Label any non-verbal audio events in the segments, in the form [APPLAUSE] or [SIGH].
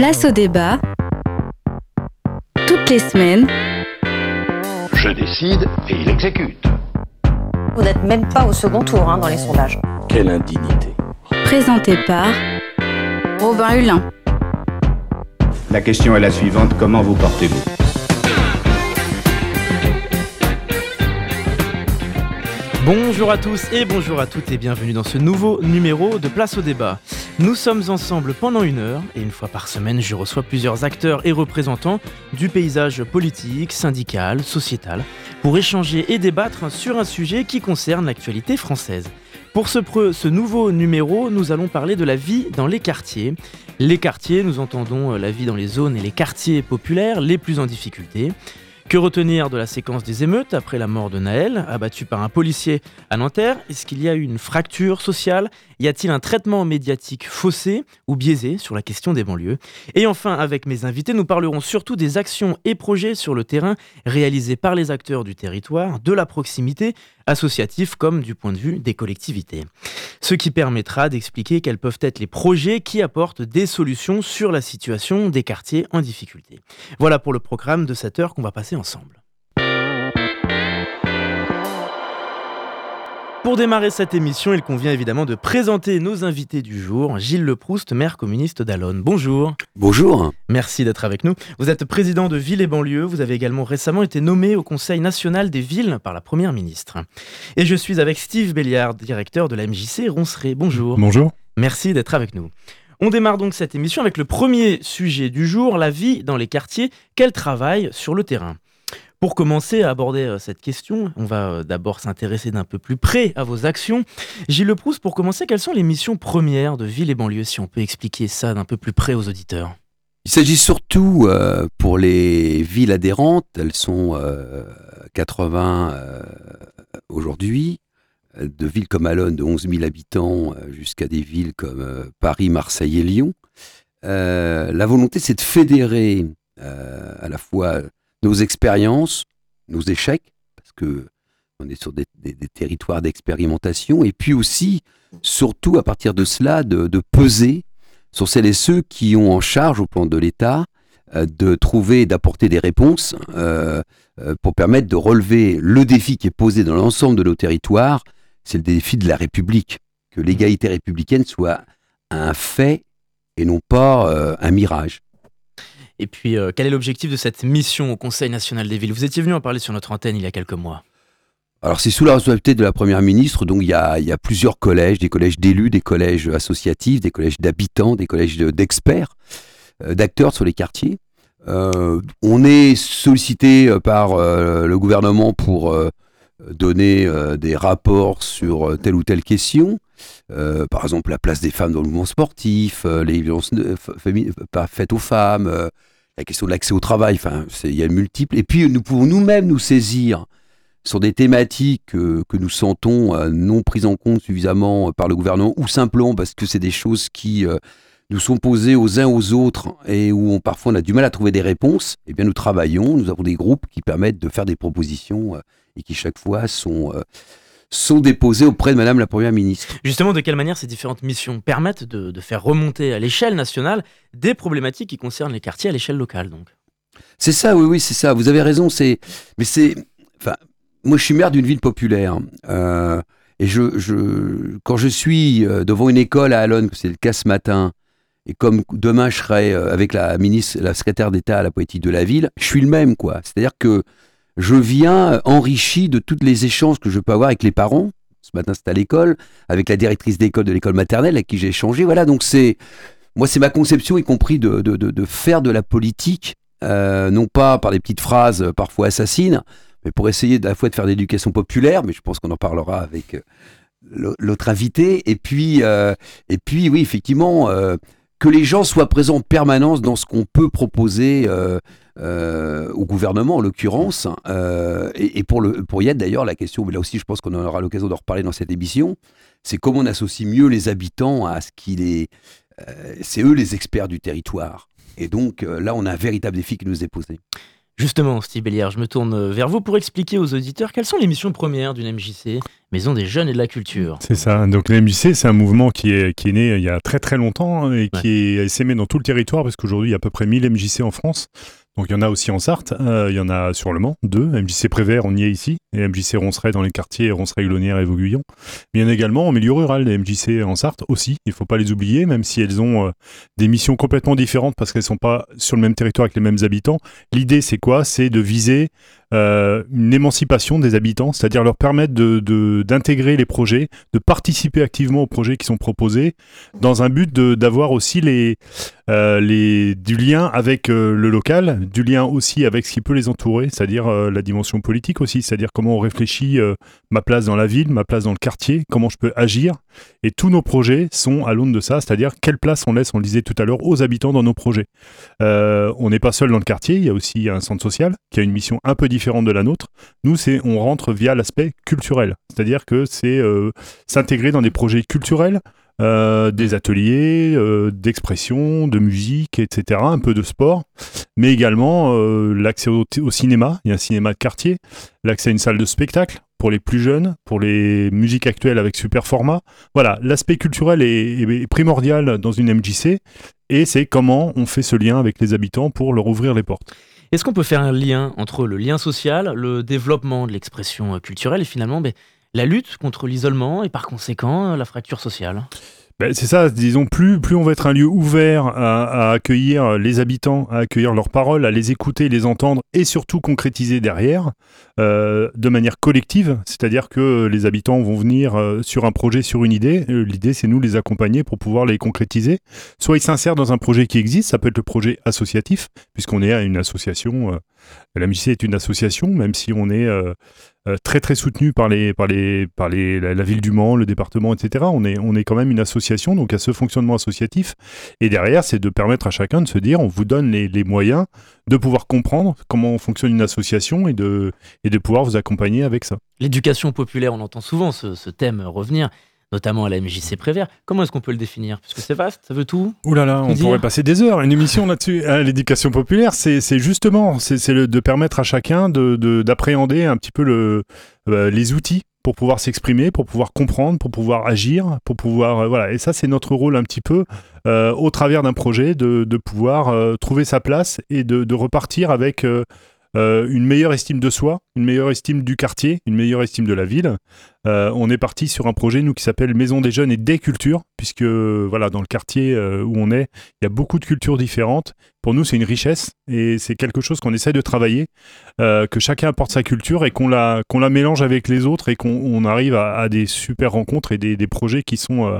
Place au débat. Toutes les semaines. Je décide et il exécute. Vous n'êtes même pas au second tour hein, dans les sondages. Quelle indignité. Présenté par Robin Hulin. La question est la suivante, comment vous portez-vous? Bonjour à tous et bonjour à toutes et bienvenue dans ce nouveau numéro de Place au débat. Nous sommes ensemble pendant une heure et une fois par semaine je reçois plusieurs acteurs et représentants du paysage politique, syndical, sociétal pour échanger et débattre sur un sujet qui concerne l'actualité française. Pour ce, nouveau numéro, nous allons parler de la vie dans les quartiers. Les quartiers, nous entendons la vie dans les zones et les quartiers populaires les plus en difficulté. Que retenir de la séquence des émeutes après la mort de Naël, abattu par un policier à Nanterre? Est-ce qu'il y a eu une fracture sociale? Y a-t-il un traitement médiatique faussé ou biaisé sur la question des banlieues? Et enfin, avec mes invités, nous parlerons surtout des actions et projets sur le terrain réalisés par les acteurs du territoire, de la proximité, associatifs comme du point de vue des collectivités. Ce qui permettra d'expliquer quels peuvent être les projets qui apportent des solutions sur la situation des quartiers en difficulté. Voilà pour le programme de cette heure qu'on va passer ensemble. Pour démarrer cette émission, il convient évidemment de présenter nos invités du jour. Gilles Leproust, maire communiste d'Alonne. Bonjour. Bonjour. Merci d'être avec nous. Vous êtes président de Ville et Banlieue. Vous avez également récemment été nommé au Conseil national des villes par la Première ministre. Et je suis avec Steve Béliard, directeur de la MJC Ronceret. Bonjour. Bonjour. Merci d'être avec nous. On démarre donc cette émission avec le premier sujet du jour, la vie dans les quartiers. Quel travail sur le terrain? Pour commencer à aborder cette question, on va d'abord s'intéresser d'un peu plus près à vos actions. Gilles Leproust, pour commencer, quelles sont les missions premières de Ville et Banlieue, si on peut expliquer ça d'un peu plus près aux auditeurs? Il s'agit surtout euh, pour les villes adhérentes, elles sont euh, 80 euh, aujourd'hui, de villes comme Alonne de 11 000 habitants jusqu'à des villes comme Paris, Marseille et Lyon. la volonté, c'est de fédérer à la fois nos expériences, nos échecs, parce que on est sur des, territoires d'expérimentation, et puis aussi, surtout à partir de cela, de, peser sur celles et ceux qui ont en charge au plan de l'État euh, de trouver d'apporter des réponses euh, euh, pour permettre de relever le défi qui est posé dans l'ensemble de nos territoires, c'est le défi de la République, que l'égalité républicaine soit un fait et non pas un mirage. Et puis, euh, quel est l'objectif de cette mission au Conseil national des villes? Vous étiez venu en parler sur notre antenne il y a quelques mois. Alors, c'est sous la responsabilité de la Première ministre, donc il y a, plusieurs collèges, des collèges d'élus, des collèges associatifs, des collèges d'habitants, des collèges d'experts, euh, d'acteurs sur les quartiers. Euh, on est sollicité par le gouvernement pour donner des rapports sur telle ou telle question. Par exemple, la place des femmes dans le mouvement sportif, les violences faites aux femmes, la question de l'accès au travail, enfin, il y a multiples. Et puis, nous pouvons nous-mêmes nous saisir sur des thématiques que, que nous sentons non prises en compte suffisamment par le gouvernement, ou simplement parce que c'est des choses qui nous sont posées aux uns aux autres et où parfois on a du mal à trouver des réponses. Eh bien, nous travaillons, nous avons des groupes qui permettent de faire des propositions et qui chaque fois sont sont déposées auprès de Madame la Première ministre. Justement, de quelle manière ces différentes missions permettent de, de faire remonter à l'échelle nationale des problématiques qui concernent les quartiers à l'échelle locale donc? C'est ça, oui, oui, c'est ça. Vous avez raison. C'est, mais c'est, enfin, moi, je suis maire d'une ville populaire. Euh, et je, je, quand je suis euh, devant une école à Alonne, c'est le cas ce matin, et comme demain je serai euh, avec la ministre, la secrétaire d'État à la politique de la ville, je suis le même, quoi. C'est-à-dire que je viens enrichi de tous les échanges que je peux avoir avec les parents. Ce matin, c'était à l'école, avec la directrice d'école de l'école maternelle avec qui j'ai échangé. Voilà, donc c'est moi, c'est ma conception, y compris de, de, de, faire de la politique, euh, non pas par des petites phrases euh, parfois assassines, mais pour essayer à la fois de faire de l'éducation populaire, mais je pense qu'on en parlera avec euh, l'autre invité. Et puis, euh, et puis, oui, effectivement, euh, que les gens soient présents en permanence dans ce qu'on peut proposer euh, euh, au gouvernement, en l'occurrence. Euh, et, pour, le, d'ailleurs, la question, mais là aussi je pense qu'on aura l'occasion d'en reparler dans cette émission, c'est comment on associe mieux les habitants à ce qu'il est... c'est eux les experts du territoire. Et donc là, on a un véritable défi qui nous est posé. Justement, Steve Béliard, je me tourne vers vous pour expliquer aux auditeurs quelles sont les missions premières d'une MJC, Maison des Jeunes et de la Culture. C'est ça. Donc la MJC, c'est un mouvement qui est, qui est né il y a très très longtemps hein, et qui est s'aimé dans tout le territoire parce qu'aujourd'hui, il y a à peu près 1000 MJC en France. Donc il y en a aussi en Sarthe, euh, il y en a sur le Mans, deux, MJC Prévert, on y est ici, et MJC Ronceret dans les quartiers Ronceret, Glonnière et Vauguyon. Mais il y en a également en milieu rural, les MJC en Sarthe aussi, il ne faut pas les oublier, même si elles ont euh, des missions complètement différentes parce qu'elles ne sont pas sur le même territoire avec les mêmes habitants. L'idée c'est quoi? C'est de viser euh, une émancipation des habitants, c'est-à-dire leur permettre d'intégrer les projets, de participer activement aux projets qui sont proposés, dans un but d'avoir aussi les, euh, les, du lien avec le local, du lien aussi avec ce qui peut les entourer, c'est-à-dire la dimension politique aussi, c'est-à-dire comment on réfléchit ma place dans la ville, ma place dans le quartier, comment je peux agir. Et tous nos projets sont à l'aune de ça, c'est-à-dire quelle place on laisse, on le disait tout à l'heure, aux habitants dans nos projets. on n'est pas seul dans le quartier, il y a aussi un centre social qui a une mission un peu différente de la nôtre. Nous, c'est on rentre via l'aspect culturel, c'est-à-dire que c'est s'intégrer dans des projets culturels euh, des ateliers euh, d'expression, de musique, etc., un peu de sport, mais également euh, l'accès au, cinéma, il y a un cinéma de quartier, l'accès à une salle de spectacle pour les plus jeunes, pour les musiques actuelles avec super format. Voilà, l'aspect culturel est, primordial dans une MJC, et c'est comment on fait ce lien avec les habitants pour leur ouvrir les portes. Est-ce qu'on peut faire un lien entre le lien social, le développement de l'expression culturelle et finalement ben, la lutte contre l'isolement et par conséquent la fracture sociale ben, c'est ça, disons, plus, plus on va être un lieu ouvert à, accueillir les habitants, à accueillir leurs paroles, à les écouter, les entendre et surtout concrétiser derrière euh, de manière collective. C'est-à-dire que les habitants vont venir euh, sur un projet, sur une idée. Euh, l'idée, c'est nous les accompagner pour pouvoir les concrétiser. Soit ils s'insèrent dans un projet qui existe, ça peut être le projet associatif, puisqu'on est à une association. la MJC est une association, même si on est euh, très soutenu par les par la, ville du Mans, le département, etc. On est quand même une association, donc à ce fonctionnement associatif. Et derrière, c'est de permettre à chacun de se dire, on vous donne les, moyens de pouvoir comprendre comment fonctionne une association et de et de pouvoir vous accompagner avec ça. L'éducation populaire, on entend souvent ce thème revenir notamment à la MJC Prévert. Comment est-ce qu'on peut le définir? Puisque c'est vaste, ça veut tout. Ouh là là, on pourrait passer des heures. Une émission là-dessus. L'éducation populaire, c'est justement c'est de permettre à chacun d'appréhender de, un petit peu le, euh, les outils pour pouvoir s'exprimer, pour pouvoir comprendre, pour pouvoir agir, pour pouvoir euh, voilà. Et ça, c'est notre rôle un petit peu euh, au travers d'un projet de, de pouvoir trouver sa place et de, de repartir avec euh, une meilleure estime de soi, une meilleure estime du quartier, une meilleure estime de la ville. Euh, on est parti sur un projet, nous, qui s'appelle Maison des Jeunes et des Cultures, puisque voilà, dans le quartier euh, où on est, il y a beaucoup de cultures différentes. Pour nous, c'est une richesse et c'est quelque chose qu'on essaie de travailler, que chacun apporte sa culture et qu'on la, mélange avec les autres et qu'on arrive à, des super rencontres et des, des projets qui sont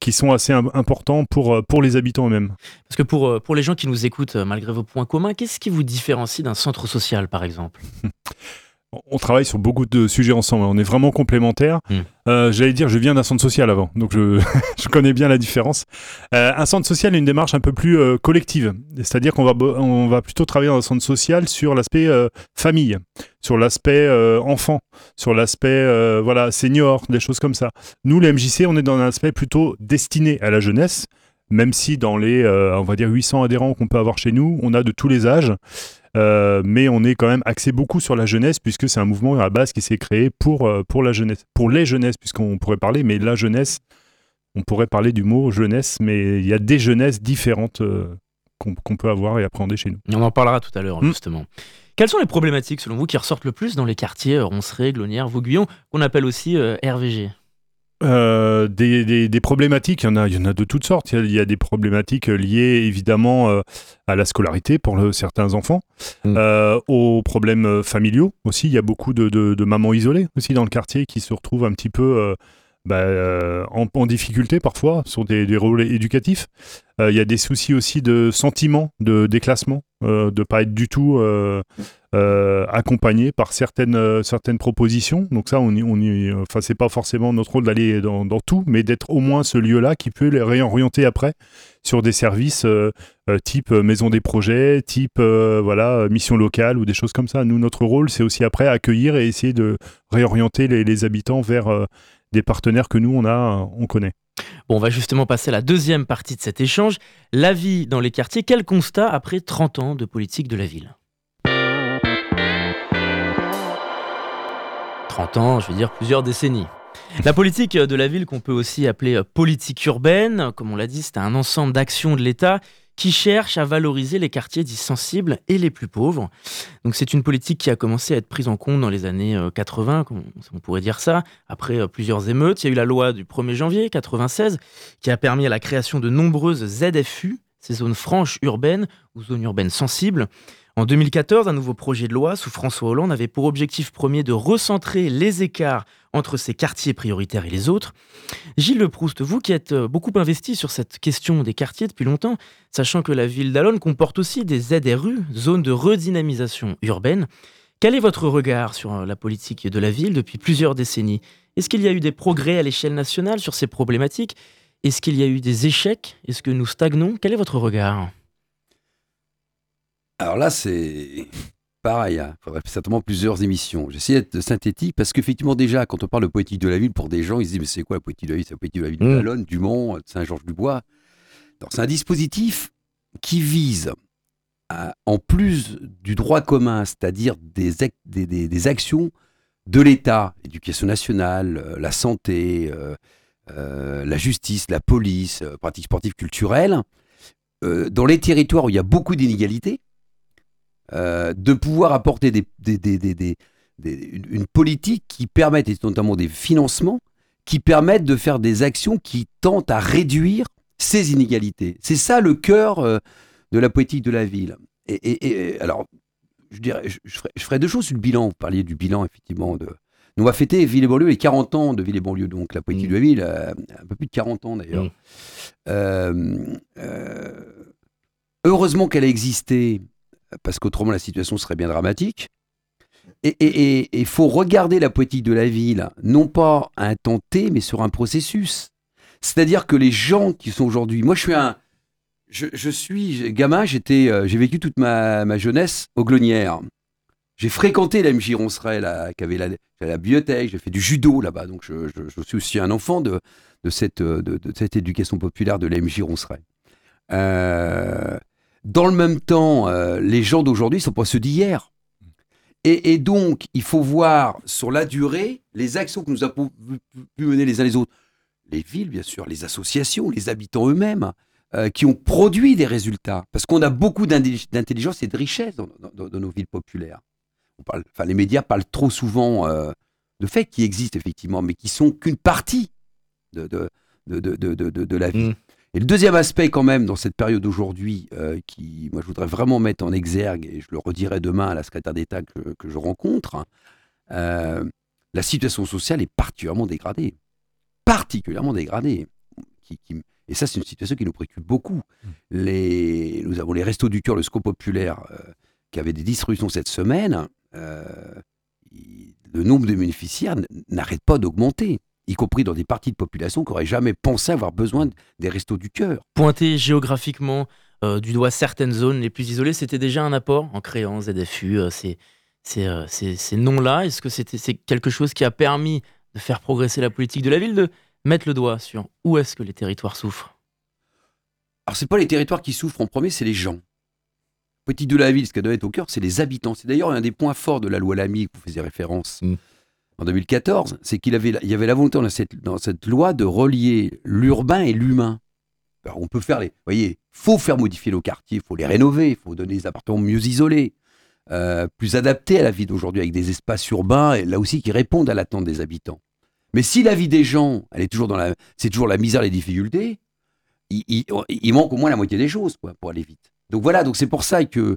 qui sont assez importants pour, euh, pour les habitants eux-mêmes. Parce que pour, euh, pour les gens qui nous écoutent, euh, malgré vos points communs, qu'est-ce qui vous différencie d'un centre social, par exemple? [LAUGHS] on travaille sur beaucoup de sujets ensemble. On est vraiment complémentaires. Hmm. J'allais dire, je viens d'un centre social avant, donc je, [LAUGHS] je connais bien la différence. un centre social est une démarche un peu plus collective, c'est-à-dire qu'on va, on va plutôt travailler dans un centre social sur l'aspect famille, sur l'aspect enfant, sur l'aspect voilà senior, des choses comme ça. Nous, les MJC, on est dans un aspect plutôt destiné à la jeunesse, même si dans les, on va dire 800 adhérents qu'on peut avoir chez nous, on a de tous les âges. Euh, mais on est quand même axé beaucoup sur la jeunesse puisque c'est un mouvement à la base qui s'est créé pour, euh, pour la jeunesse, pour les jeunesses puisqu'on pourrait parler, mais la jeunesse, on pourrait parler du mot jeunesse, mais il y a des jeunesses différentes euh, qu'on peut avoir et appréhender chez nous. On en parlera tout à l'heure, hmm. justement. Quelles sont les problématiques, selon vous, qui ressortent le plus dans les quartiers Ronceret, Glonnière, Vauguyon, qu'on appelle aussi RVG euh, des, des, problématiques, il y, en a, il y en a de toutes sortes. Il y a, des problématiques liées évidemment euh, à la scolarité pour certains enfants, mm. euh, aux problèmes familiaux aussi. Il y a beaucoup de, de, mamans isolées aussi dans le quartier qui se retrouvent un petit peu bah, en, en, difficulté parfois sur des, rôles éducatifs. il y a des soucis aussi de sentiment, de déclassement, de ne pas être du tout euh, accompagné par certaines, euh, certaines propositions. Donc ça, on on pas forcément notre rôle d'aller dans, tout, mais d'être au moins ce lieu-là qui peut les réorienter après sur des services euh, type maison des projets, type voilà mission locale ou des choses comme ça. Nous, notre rôle, c'est aussi après accueillir et essayer de réorienter les habitants vers des partenaires que nous, on, a, on connaît. Bon, on va justement passer à la deuxième partie de cet échange, la vie dans les quartiers. Quel constat après 30 ans de politique de la ville? 30 ans, je veux dire plusieurs décennies. La politique de la ville qu'on peut aussi appeler politique urbaine, comme on l'a dit, c'est un ensemble d'actions de l'État qui cherche à valoriser les quartiers dits sensibles et les plus pauvres. C'est une politique qui a commencé à être prise en compte dans les années 80, euh, on pourrait dire ça, après euh, plusieurs émeutes. Il y a eu la loi du 1er janvier 96 qui a permis à la création de nombreuses ZFU, ces zones franches urbaines ou zones urbaines sensibles. En 2014, un nouveau projet de loi sous François Hollande avait pour objectif premier de recentrer les écarts entre ces quartiers prioritaires et les autres. Gilles Le Proust, vous qui êtes euh, beaucoup investi sur cette question des quartiers depuis longtemps, sachant que la ville d'Alonne comporte aussi des ZRU, zones de redynamisation urbaine, quel est votre regard sur euh, la politique de la ville depuis plusieurs décennies? Est-ce qu'il y a eu des progrès à l'échelle nationale sur ces problématiques? Est-ce qu'il y a eu des échecs? Est-ce que nous stagnons? Quel est votre regard? Alors là, c'est pareil, il hein. faudrait certainement plusieurs émissions. J'essaie d'être synthétique parce qu'effectivement, déjà, quand on parle de politique de la ville, pour des gens, ils se disent Mais c'est quoi la politique de la ville? C'est la politique de la ville de mmh. du Mont, de Saint-Georges-du-Bois. C'est un dispositif qui vise, en plus du droit commun, c'est-à-dire des, des, actions de l'État, l'éducation nationale, euh, la santé, euh, euh, la justice, la police, pratiques sportives culturelles, dans les territoires où il y a beaucoup d'inégalités, euh, de pouvoir apporter des, une politique qui permette, et notamment des financements, qui permettent de faire des actions qui tentent à réduire ces inégalités. C'est ça le cœur euh, de la politique de la ville. Et, alors, je dirais, je, ferai, deux choses sur le bilan. Vous parliez du bilan, effectivement. De... Nous, on va fêter Ville et banlieue les 40 ans de Ville et banlieue, donc la politique mmh. de la ville, euh, un peu plus de 40 ans d'ailleurs. Mmh. heureusement qu'elle a existé parce qu'autrement la situation serait bien dramatique. Et il faut regarder la politique de la ville, non pas à un temps mais sur un processus. C'est-à-dire que les gens qui sont aujourd'hui. Moi, je suis un. Je, suis gamin, j'étais, euh, j'ai vécu toute ma, jeunesse au Glonnière. J'ai fréquenté la MJ Ronceret, qui avait la, la bibliothèque, j'ai fait du judo là-bas. Donc, je, suis aussi un enfant de, de, cette, éducation populaire de la MJ Ronceret. Euh, dans le même temps, euh, les gens d'aujourd'hui ne sont pas ceux d'hier. Et, donc, il faut voir sur la durée les actions que nous avons pu mener les uns les autres. Les villes, bien sûr, les associations, les habitants eux-mêmes, euh, qui ont produit des résultats. Parce qu'on a beaucoup d'intelligence et de richesse dans, nos villes populaires. Enfin, les médias parlent trop souvent euh, de faits qui existent, effectivement, mais qui sont qu'une partie de, la vie. Mmh. Et le deuxième aspect quand même dans cette période d'aujourd'hui, euh, qui, moi je voudrais vraiment mettre en exergue, et je le redirai demain à la secrétaire d'État que, je rencontre, euh, la situation sociale est particulièrement dégradée. Particulièrement dégradée. et ça, c'est une situation qui nous préoccupe beaucoup. Mmh. Les, nous avons les Restos du Cœur, le SCO populaire, euh, qui avait des distributions cette semaine. le nombre de bénéficiaires n'arrête pas d'augmenter y compris dans des parties de population qui n'auraient jamais pensé avoir besoin des restos du cœur. Pointer géographiquement euh, du doigt certaines zones les plus isolées, c'était déjà un apport en créant ZFU, euh, ces, euh, ces, ces, noms-là. Est-ce que c'était c'est quelque chose qui a permis de faire progresser la politique de la ville, de mettre le doigt sur où est-ce que les territoires souffrent? Alors, ce pas les territoires qui souffrent en premier, c'est les gens. Petit de la ville, ce qui doit être au cœur, c'est les habitants. C'est d'ailleurs un des points forts de la loi Lamy que vous faisiez référence. Mm en 2014, c'est qu'il y avait la volonté dans cette, loi de relier l'urbain et l'humain. on peut faire les. Voyez, faut faire modifier nos quartiers, il faut les rénover, il faut donner des appartements mieux isolés, euh, plus adaptés à la vie d'aujourd'hui, avec des espaces urbains, et là aussi qui répondent à l'attente des habitants. Mais si la vie des gens, elle est toujours dans la, c'est toujours la misère, les difficultés, il, manque au moins la moitié des choses pour aller vite. Donc voilà, donc c'est pour ça que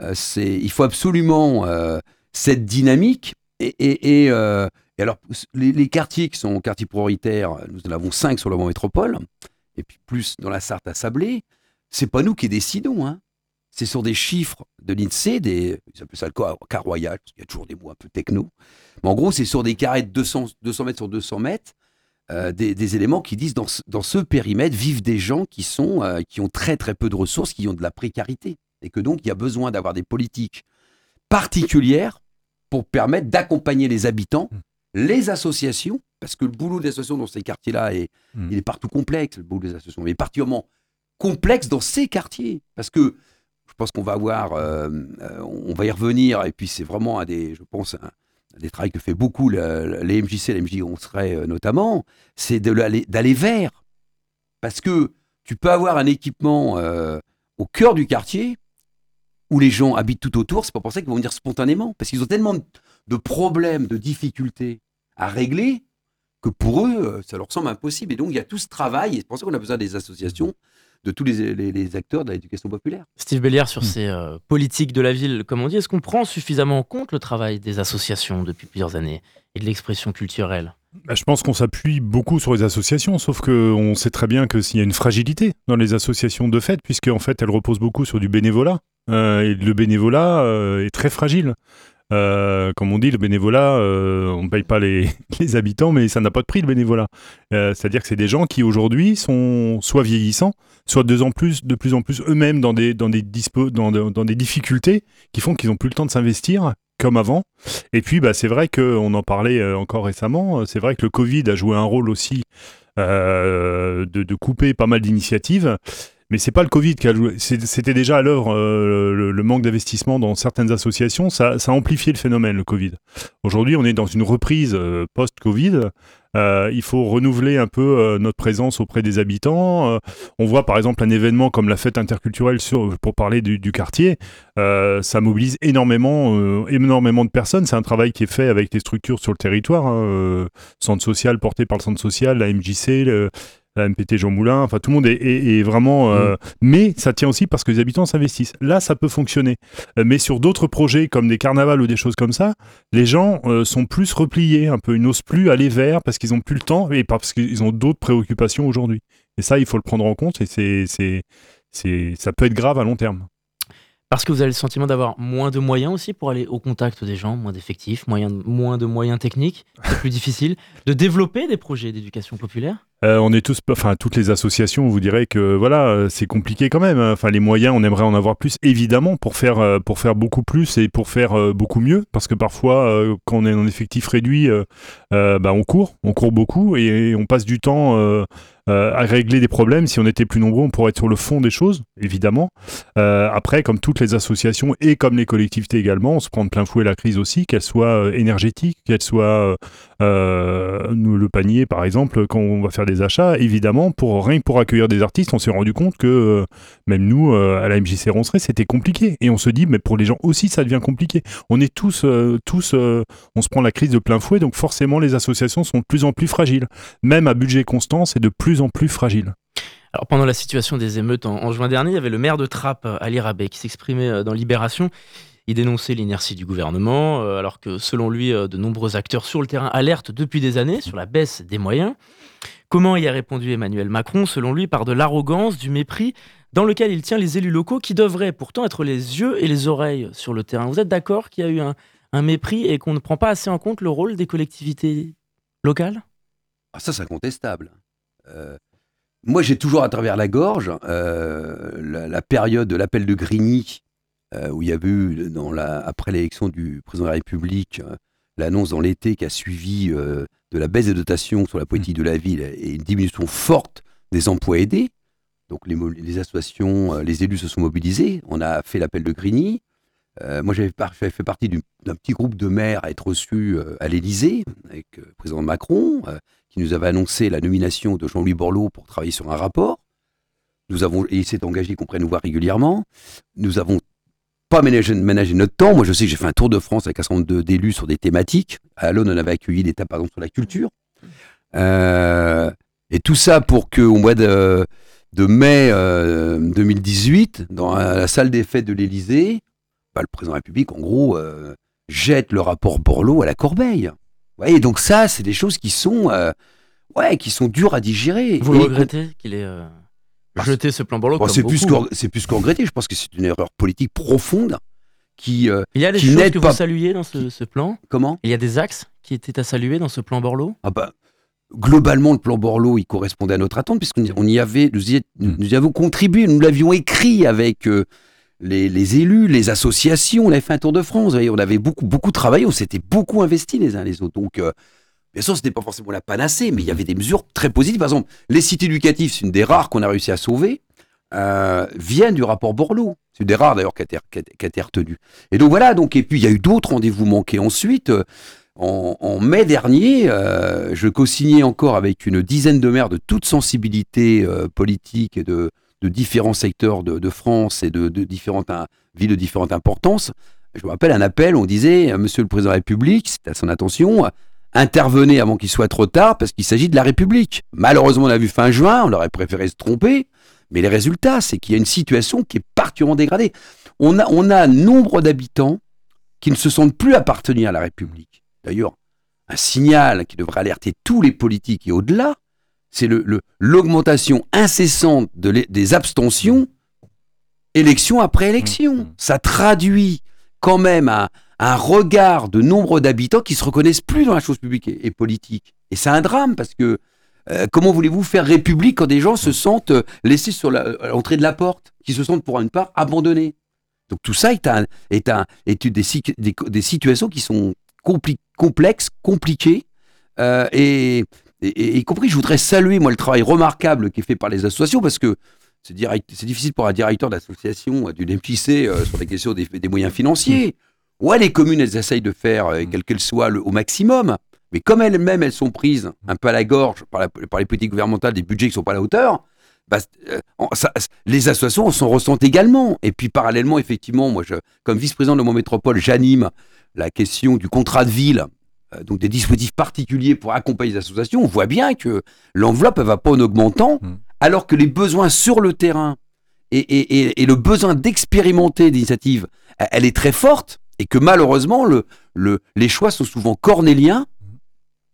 euh, c'est, il faut absolument euh, cette dynamique et, euh, et, alors, les, quartiers qui sont quartiers prioritaires, nous en avons cinq sur le Mont Métropole, et puis plus dans la Sarthe à Sablé, c'est pas nous qui décidons. Hein. C'est sur des chiffres de l'INSEE, ils appellent ça le cas, royal, parce y a toujours des mots un peu techno. Mais en gros, c'est sur des carrés de 200, 200 mètres sur 200 mètres, euh, des, éléments qui disent dans ce, dans ce périmètre vivent des gens qui, sont, euh, qui ont très très peu de ressources, qui ont de la précarité. Et que donc, il y a besoin d'avoir des politiques particulières pour permettre d'accompagner les habitants, mmh. les associations, parce que le boulot des associations dans ces quartiers-là, est, mmh. il est partout complexe, le boulot des associations, mais particulièrement complexe dans ces quartiers. Parce que je pense qu'on va avoir, euh, euh, on va y revenir, et puis c'est vraiment un des, je pense, des travaux que fait beaucoup les MJC, les MJ on serait euh, notamment, c'est d'aller vers. Parce que tu peux avoir un équipement euh, au cœur du quartier où les gens habitent tout autour, c'est pas pour ça qu'ils vont venir spontanément. Parce qu'ils ont tellement de- problèmes, de difficultés à régler que pour eux, euh, ça leur semble impossible. Et donc, il y a tout ce travail, et c'est pour ça qu'on a besoin des associations, de tous les, les- les acteurs de l'éducation populaire. Steve Bellière, sur Hmm. ces euh, politiques de la ville, comme on dit, est-ce qu'on prend suffisamment en compte le travail des associations depuis plusieurs années et de l'expression culturelle? Bah, je pense qu'on s'appuie beaucoup sur les associations, sauf qu'on sait très bien que s'il y a une fragilité dans les associations de fait, puisque en fait elles reposent beaucoup sur du bénévolat, et le bénévolat euh, est très fragile. Euh, comme on dit, le bénévolat, euh, on ne paye pas [LAUGHS] les, habitants, mais ça n'a pas de prix le bénévolat. Euh, C'est-à-dire que c'est des gens qui aujourd'hui sont soit vieillissants, soit de plus en plus, de plus, en plus eux-mêmes dans des, dans, des dans, dans des difficultés qui font qu'ils n'ont plus le temps de s'investir comme avant. Et puis, bah, c'est vrai qu'on en parlait euh, encore récemment, euh, c'est vrai que le Covid a joué un rôle aussi euh, de, de couper pas mal d'initiatives. Mais c'est pas le Covid qui a joué. C'était déjà à l'œuvre euh, le, manque d'investissement dans certaines associations. Ça, a amplifié le phénomène, le Covid. Aujourd'hui, on est dans une reprise euh, post-Covid. Euh, il faut renouveler un peu notre présence auprès des habitants. On voit par exemple un événement comme la fête interculturelle pour parler du, quartier. Ça mobilise énormément, énormément de personnes. C'est un travail qui est fait avec les structures sur le territoire. hein, centre social porté par le centre social, la MJC, le- la MPT Jean Moulin, enfin tout le monde est, est- est vraiment... euh, Mais ça tient aussi parce que les habitants s'investissent. Là, ça peut fonctionner. Euh, mais sur d'autres projets comme des carnavals ou des choses comme ça, les gens euh, sont plus repliés un peu. Ils n'osent plus aller vers parce qu'ils n'ont plus le temps et parce qu'ils ont d'autres préoccupations aujourd'hui. Et ça, il faut le prendre en compte et c'est, c'est, c'est, ça peut être grave à long terme. Parce que vous avez le sentiment d'avoir moins de moyens aussi pour aller au contact des gens, moins d'effectifs, moyen- moins de moyens techniques, c'est plus [LAUGHS] difficile de développer des projets d'éducation populaire? Euh, on est tous, enfin toutes les associations, on vous dirait que voilà, euh, c'est compliqué quand même. hein. Enfin les moyens, on aimerait en avoir plus, évidemment, pour faire euh, pour faire beaucoup plus et pour faire beaucoup mieux, parce que parfois quand on est en effectif réduit, euh, bah, on court, on court beaucoup et, on passe du temps à régler des problèmes. Si on était plus nombreux, on pourrait être sur le fond des choses, évidemment. Après, comme toutes les associations et comme les collectivités également, on se prend de plein fouet la crise aussi, qu'elle soit énergétique, qu'elle soit nous, le panier, par exemple, quand on va faire des achats, évidemment, pour rien que pour accueillir des artistes, on s'est rendu compte que euh, même nous, euh, à la MJC Ronceret, c'était compliqué. Et on se dit, mais pour les gens aussi, ça devient compliqué. On est tous, euh, tous, on se prend la crise de plein fouet, donc forcément, les associations sont de plus en plus fragiles. Même à budget constant, c'est de plus en plus fragile. Alors pendant la situation des émeutes en, juin dernier, il y avait le maire de Trappes, Ali Rabé, qui s'exprimait dans Libération. Il dénonçait l'inertie du gouvernement, alors que selon lui, de nombreux acteurs sur le terrain alertent depuis des années sur la baisse des moyens. Comment y a répondu Emmanuel Macron Selon lui, par de l'arrogance, du mépris, dans lequel il tient les élus locaux qui devraient pourtant être les yeux et les oreilles sur le terrain. Vous êtes d'accord qu'il y a eu un, mépris et qu'on ne prend pas assez en compte le rôle des collectivités locales? Ah, ça, c'est incontestable. Euh, moi, j'ai toujours à travers la gorge euh, la, période de l'appel de Grigny, euh, où il y a eu, après l'élection du président de la République, l'annonce dans l'été qui a suivi euh, de la baisse des dotations sur la politique de la ville et une diminution forte des emplois aidés. Donc les, associations, euh, les élus se sont mobilisés. On a fait l'appel de Grigny. Euh, moi, j'avais par- fait partie du- d'un petit groupe de maires à être reçus euh, à l'Élysée avec le président Macron, qui nous avait annoncé la nomination de Jean-Louis Borloo pour travailler sur un rapport. Nous avons, et il s'est engagé qu'on pourrait nous voir régulièrement. Nous avons pas ménagé notre temps. Moi, je sais que j'ai fait un tour de France avec un certain nombre d'élus sur des thématiques. À Alonne, on avait accueilli des tas, par exemple, sur la culture. Euh, et tout ça pour qu'au mois de, de mai euh, 2018, dans la, salle des fêtes de l'Élysée, bah, le président de la République, en gros, euh, jette le rapport Borloo à la corbeille. Vous voyez, donc ça, c'est des choses qui sont, euh, ouais, qui sont dures à digérer. Vous le Et- regrettez qu'il ait jeté ce plan Borloo Bon, c'est plus qu'en- c'est plus qu'en regretter. Je pense que c'est une erreur politique profonde qui, euh, Il y a des choses que pas- vous saluiez dans ce, ce plan comment Il y a des axes qui étaient à saluer dans ce plan Borloo Ah bah, globalement, le plan Borloo, il correspondait à notre attente, puisqu'on y- avait, nous y, nous y avons contribué, nous l'avions écrit avec euh, les, les élus, les associations, on avait fait un tour de France, voyez, on avait beaucoup, beaucoup travaillé, on s'était beaucoup investi les uns les autres. Donc, euh, bien sûr, ce n'était pas forcément la panacée, mais il y avait des mesures très positives. Par exemple, les sites éducatifs, c'est une des rares qu'on a réussi à sauver, euh, viennent du rapport Borloo. C'est une des rares d'ailleurs qui a, été- qui été retenue. Et donc voilà, donc, et puis il y a eu d'autres rendez-vous manqués ensuite. euh, en, mai dernier, euh, je co-signais encore avec une dizaine de maires de toute sensibilité euh, politique et de, différents secteurs de, France et de, différentes villes de différentes importances. Je me rappelle un appel, on disait, Monsieur le Président de la République, c'est à son attention, intervenez avant qu'il soit trop tard parce qu'il s'agit de la République. Malheureusement, on a vu fin juin, on aurait préféré se tromper, mais les résultats, c'est qu'il y a une situation qui est particulièrement dégradée. On a, on a nombre d'habitants qui ne se sentent plus appartenir à la République. D'ailleurs, un signal qui devrait alerter tous les politiques et au-delà, c'est l'augmentation le, incessante de des abstentions, élection après élection. Mmh, mmh. Ça traduit quand même un, regard de nombre d'habitants qui se reconnaissent plus dans la chose publique et, politique. Et c'est un drame parce que euh, comment voulez-vous faire république quand des gens se sentent euh, laissés sur l'entrée de la porte, qui se sentent pour une part abandonnés? Donc tout ça est, un, est, un, est des, situations qui sont complexe, compliqué, euh, et, y compris, je voudrais saluer moi le travail remarquable qui est fait par les associations, parce que c'est difficile pour un directeur d'association, euh, d'une MJC, euh, sur les questions des, moyens financiers. Ouais, les communes, elles essayent de faire, quelles qu'elles soient, le, au maximum. Mais comme elles-mêmes, elles sont prises un peu à la gorge par, par les politiques gouvernementales, des budgets qui ne sont pas à la hauteur, bah, les associations s'en ressentent également. Et puis parallèlement, effectivement, moi, je, comme vice-président de mon métropole, j'anime la question du contrat de ville, euh, donc des dispositifs particuliers pour accompagner les associations, on voit bien que l'enveloppe ne va pas en augmentant, hmm. alors que les besoins sur le terrain et, le besoin d'expérimenter des initiatives, elle est très forte, et que malheureusement, le, le, les choix sont souvent cornéliens,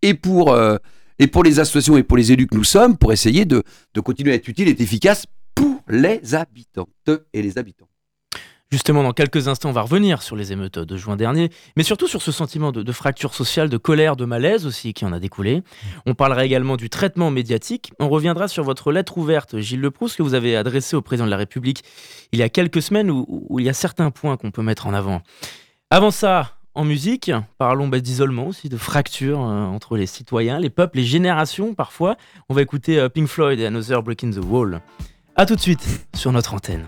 et pour, euh, et pour les associations et pour les élus que nous sommes, pour essayer de, de continuer à être utile et efficace pour les habitantes et les habitants. Justement, dans quelques instants, on va revenir sur les émeutes de juin dernier, mais surtout sur ce sentiment de, fracture sociale, de colère, de malaise aussi qui en a découlé. On parlera également du traitement médiatique. On reviendra sur votre lettre ouverte, Gilles Leproust, que vous avez adressée au président de la République il y a quelques semaines, où, il y a certains points qu'on peut mettre en avant. Avant ça, en musique, parlons bah, d'isolement aussi, de fracture euh, entre les citoyens, les peuples, les générations parfois. On va écouter euh, Pink Floyd et Another Breaking the Wall. A tout de suite sur notre antenne.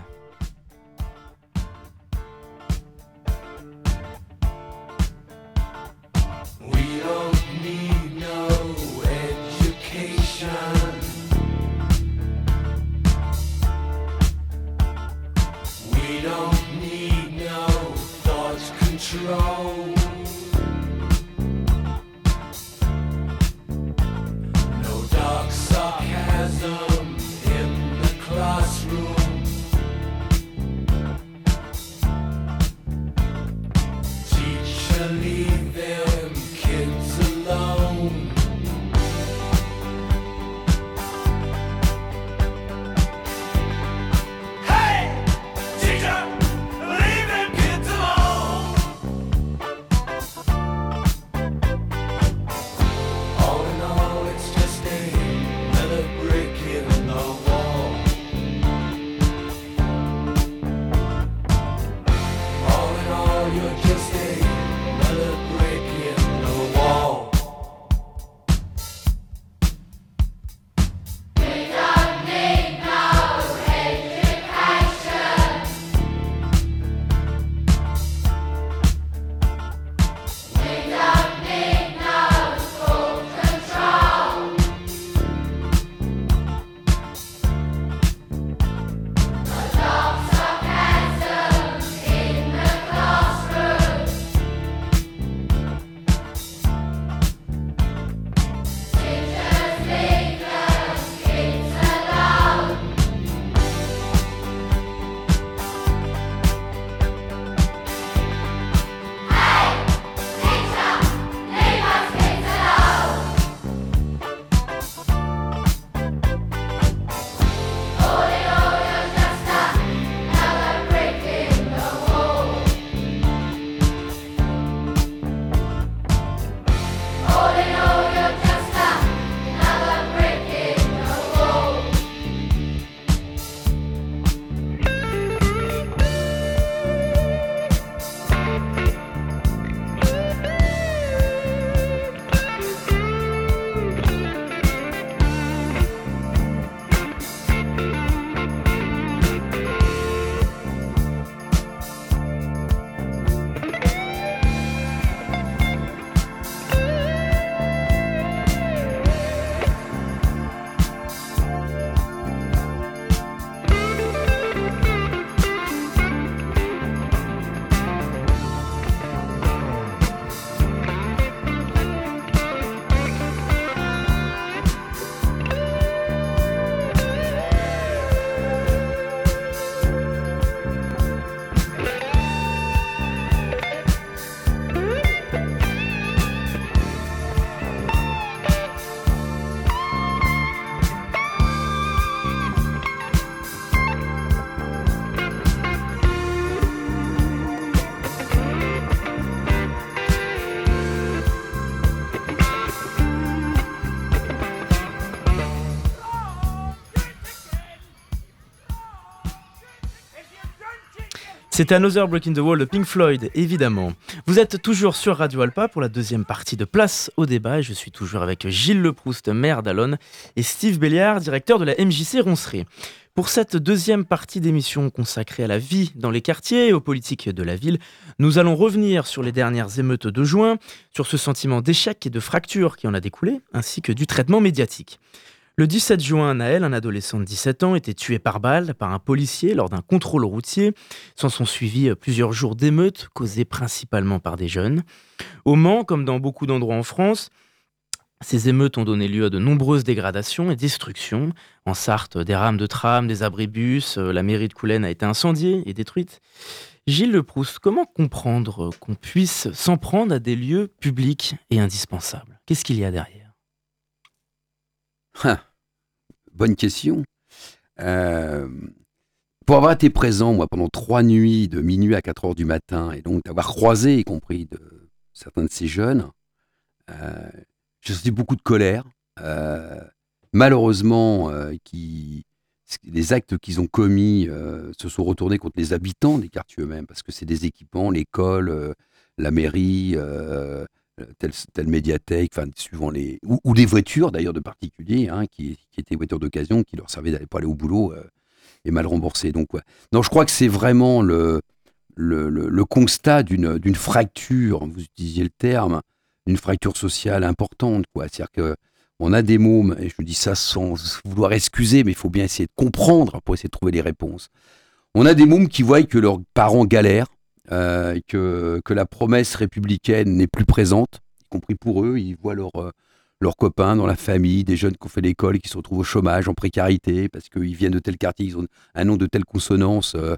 C'était Another Breaking the Wall de Pink Floyd, évidemment. Vous êtes toujours sur Radio Alpa pour la deuxième partie de Place au débat et je suis toujours avec Gilles Leproust, maire d'Alonne, et Steve Béliard, directeur de la MJC Roncerie. Pour cette deuxième partie d'émission consacrée à la vie dans les quartiers et aux politiques de la ville, nous allons revenir sur les dernières émeutes de juin, sur ce sentiment d'échec et de fracture qui en a découlé, ainsi que du traitement médiatique. Le 17 juin, Naël, un adolescent de 17 ans, était tué par balle par un policier lors d'un contrôle routier. S'en sont suivis plusieurs jours d'émeutes causées principalement par des jeunes. Au Mans, comme dans beaucoup d'endroits en France, ces émeutes ont donné lieu à de nombreuses dégradations et destructions. En Sarthe, des rames de tram, des abribus, euh, la mairie de Coulennes a été incendiée et détruite. Gilles Leproust, comment comprendre qu'on puisse s'en prendre à des lieux publics et indispensables? Qu'est-ce qu'il y a derrière? Bonne question. Euh, pour avoir été présent, moi, pendant trois nuits, de minuit à 4 heures du matin, et donc d'avoir croisé, y compris de certains de ces jeunes, euh, j'ai senti beaucoup de colère. Euh, malheureusement, qui, les actes qu'ils ont commis se sont retournés contre les habitants des quartiers eux-mêmes, parce que c'est des équipements, l'école, la mairie, euh, telle, telle médiathèque, suivant les. Ou, des voitures d'ailleurs de particuliers, hein, qui, étaient voitures d'occasion, qui leur servaient d'aller aller au boulot euh, et mal remboursées. Donc. Non, je crois que c'est vraiment le, le, le, constat d'une fracture, vous utilisez le terme, d'une fracture sociale importante. C'est-à-dire que on a des mômes, et je dis ça sans vouloir excuser, mais il faut bien essayer de comprendre pour essayer de trouver les réponses. On a des mômes qui voient que leurs parents galèrent, euh, que, que la promesse républicaine n'est plus présente, y compris pour eux. Ils voient leurs leurs copains dans la famille, des jeunes qui ont fait l'école qui se retrouvent au chômage, en précarité, parce qu'ils viennent de tel quartier, ils ont un nom de telle consonance, euh,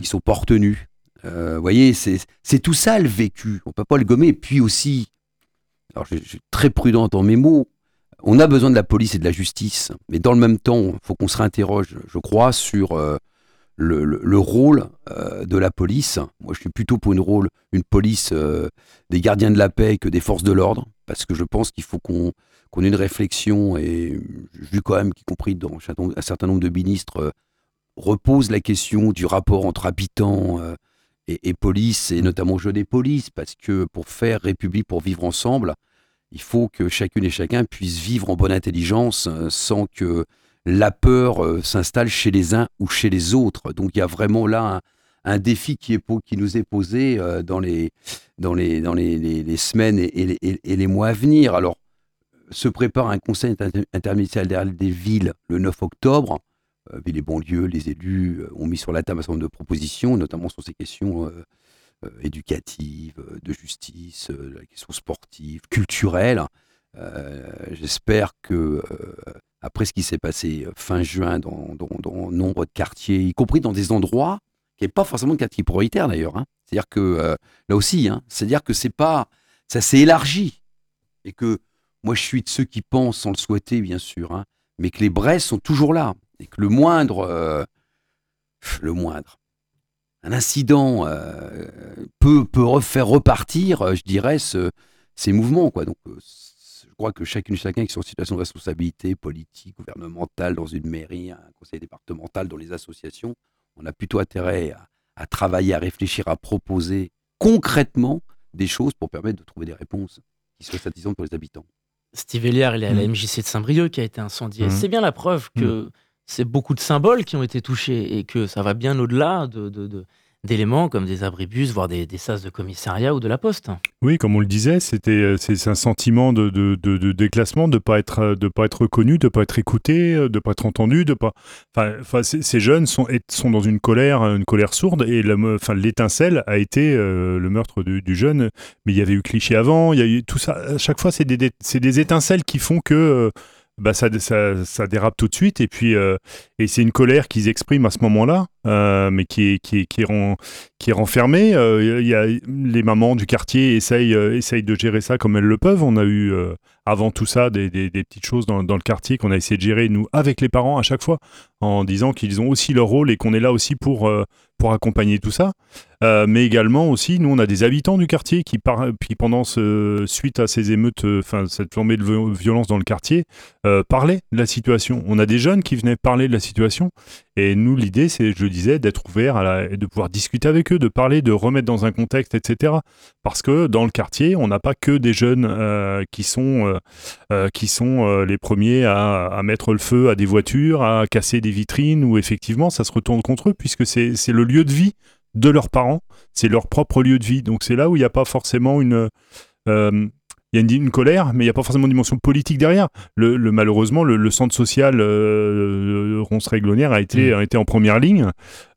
ils sont pas retenus. Euh, vous voyez, c'est tout ça le vécu. On peut pas le gommer. Et puis aussi, alors je, suis très prudent dans mes mots, on a besoin de la police et de la justice, mais dans le même temps, il faut qu'on se réinterroge, je crois, sur le, rôle euh, de la police. Moi, je suis plutôt pour une, police euh, des gardiens de la paix que des forces de l'ordre, parce que je pense qu'il faut qu'on ait une réflexion, et vu quand même qu'y compris dans un certain nombre de ministres, euh, repose la question du rapport entre habitants et, police, et notamment jeunes et police, parce que pour faire République, pour vivre ensemble, il faut que chacune et chacun puisse vivre en bonne intelligence sans que la peur euh, s'installe chez les uns ou chez les autres. Donc il y a vraiment là un, défi qui, nous est posé euh, dans les, semaines et, les mois à venir. Alors, se prépare un conseil interministériel des villes le 9 octobre. Euh, les banlieues, les élus ont mis sur la table un certain nombre de propositions, notamment sur ces questions éducatives, de justice, la question sportive, culturelle. J'espère que après ce qui s'est passé euh, fin juin dans, nombre de quartiers, y compris dans des endroits qui n'est pas forcément de quartier prioritaire d'ailleurs. Hein. C'est-à-dire que euh, là aussi, hein, c'est-à-dire que c'est pas, ça s'est élargi et que moi je suis de ceux qui pensent, sans le souhaiter bien sûr, hein, mais que les braises sont toujours là et que le moindre, euh, le moindre, un incident peut peut faire repartir, je dirais, ces mouvements quoi. Crois que chacune et chacun qui sont en situation de responsabilité politique, gouvernementale, dans une mairie, un conseil départemental, dans les associations, on a plutôt intérêt à, travailler, à réfléchir, à proposer concrètement des choses pour permettre de trouver des réponses qui soient satisfaisantes pour les habitants. Steve Eliard, il est à la MJC mmh. de Saint-Brieuc qui a été incendié. Mmh. C'est bien la preuve que mmh. c'est beaucoup de symboles qui ont été touchés et que ça va bien au-delà de, d'éléments comme des abribus, voire des, des, sas de commissariat ou de la poste. Oui, comme on le disait, c'était euh, c'est un sentiment de, de, de, déclassement, de pas être de pas être reconnu, de pas être écouté, euh, de pas être entendu, de pas. Enfin, ces jeunes sont sont dans une colère, une colère sourde et l'étincelle a été euh, le meurtre du, jeune. Mais il y avait eu cliché avant, il y a eu tout ça. À chaque fois, c'est des, des étincelles qui font que bah ça, ça, ça, dérape tout de suite et puis euh, et c'est une colère qu'ils expriment à ce moment-là, euh, mais qui est qui est, qui est, qui est renfermée. Euh, y a les mamans du quartier essayent essayent de gérer ça comme elles le peuvent. On a eu avant tout ça des, des, des petites choses dans, dans le quartier qu'on a essayé de gérer nous avec les parents à chaque fois en disant qu'ils ont aussi leur rôle et qu'on est là aussi pour pour accompagner tout ça. Euh, mais également aussi, nous, on a des habitants du quartier qui, par, qui pendant ce, suite à ces émeutes, euh, enfin cette flambée de violence dans le quartier, euh, parlaient de la situation. On a des jeunes qui venaient parler de la situation. Et nous, l'idée, c'est, je le disais, d'être ouvert à la, et de pouvoir discuter avec eux, de parler, de remettre dans un contexte, etc. Parce que dans le quartier, on n'a pas que des jeunes qui sont, qui sont les premiers à, à mettre le feu à des voitures, à casser des vitrines, où effectivement ça se retourne contre eux, puisque c'est le lieu de vie de leurs parents, c'est leur propre lieu de vie. Donc c'est là où il n'y a pas forcément une... euh, il y a une, une colère, mais il n'y a pas forcément de dimension politique derrière. Le, le- malheureusement, le, le centre social euh, Ronce-Réglonnière a été, a été en première ligne.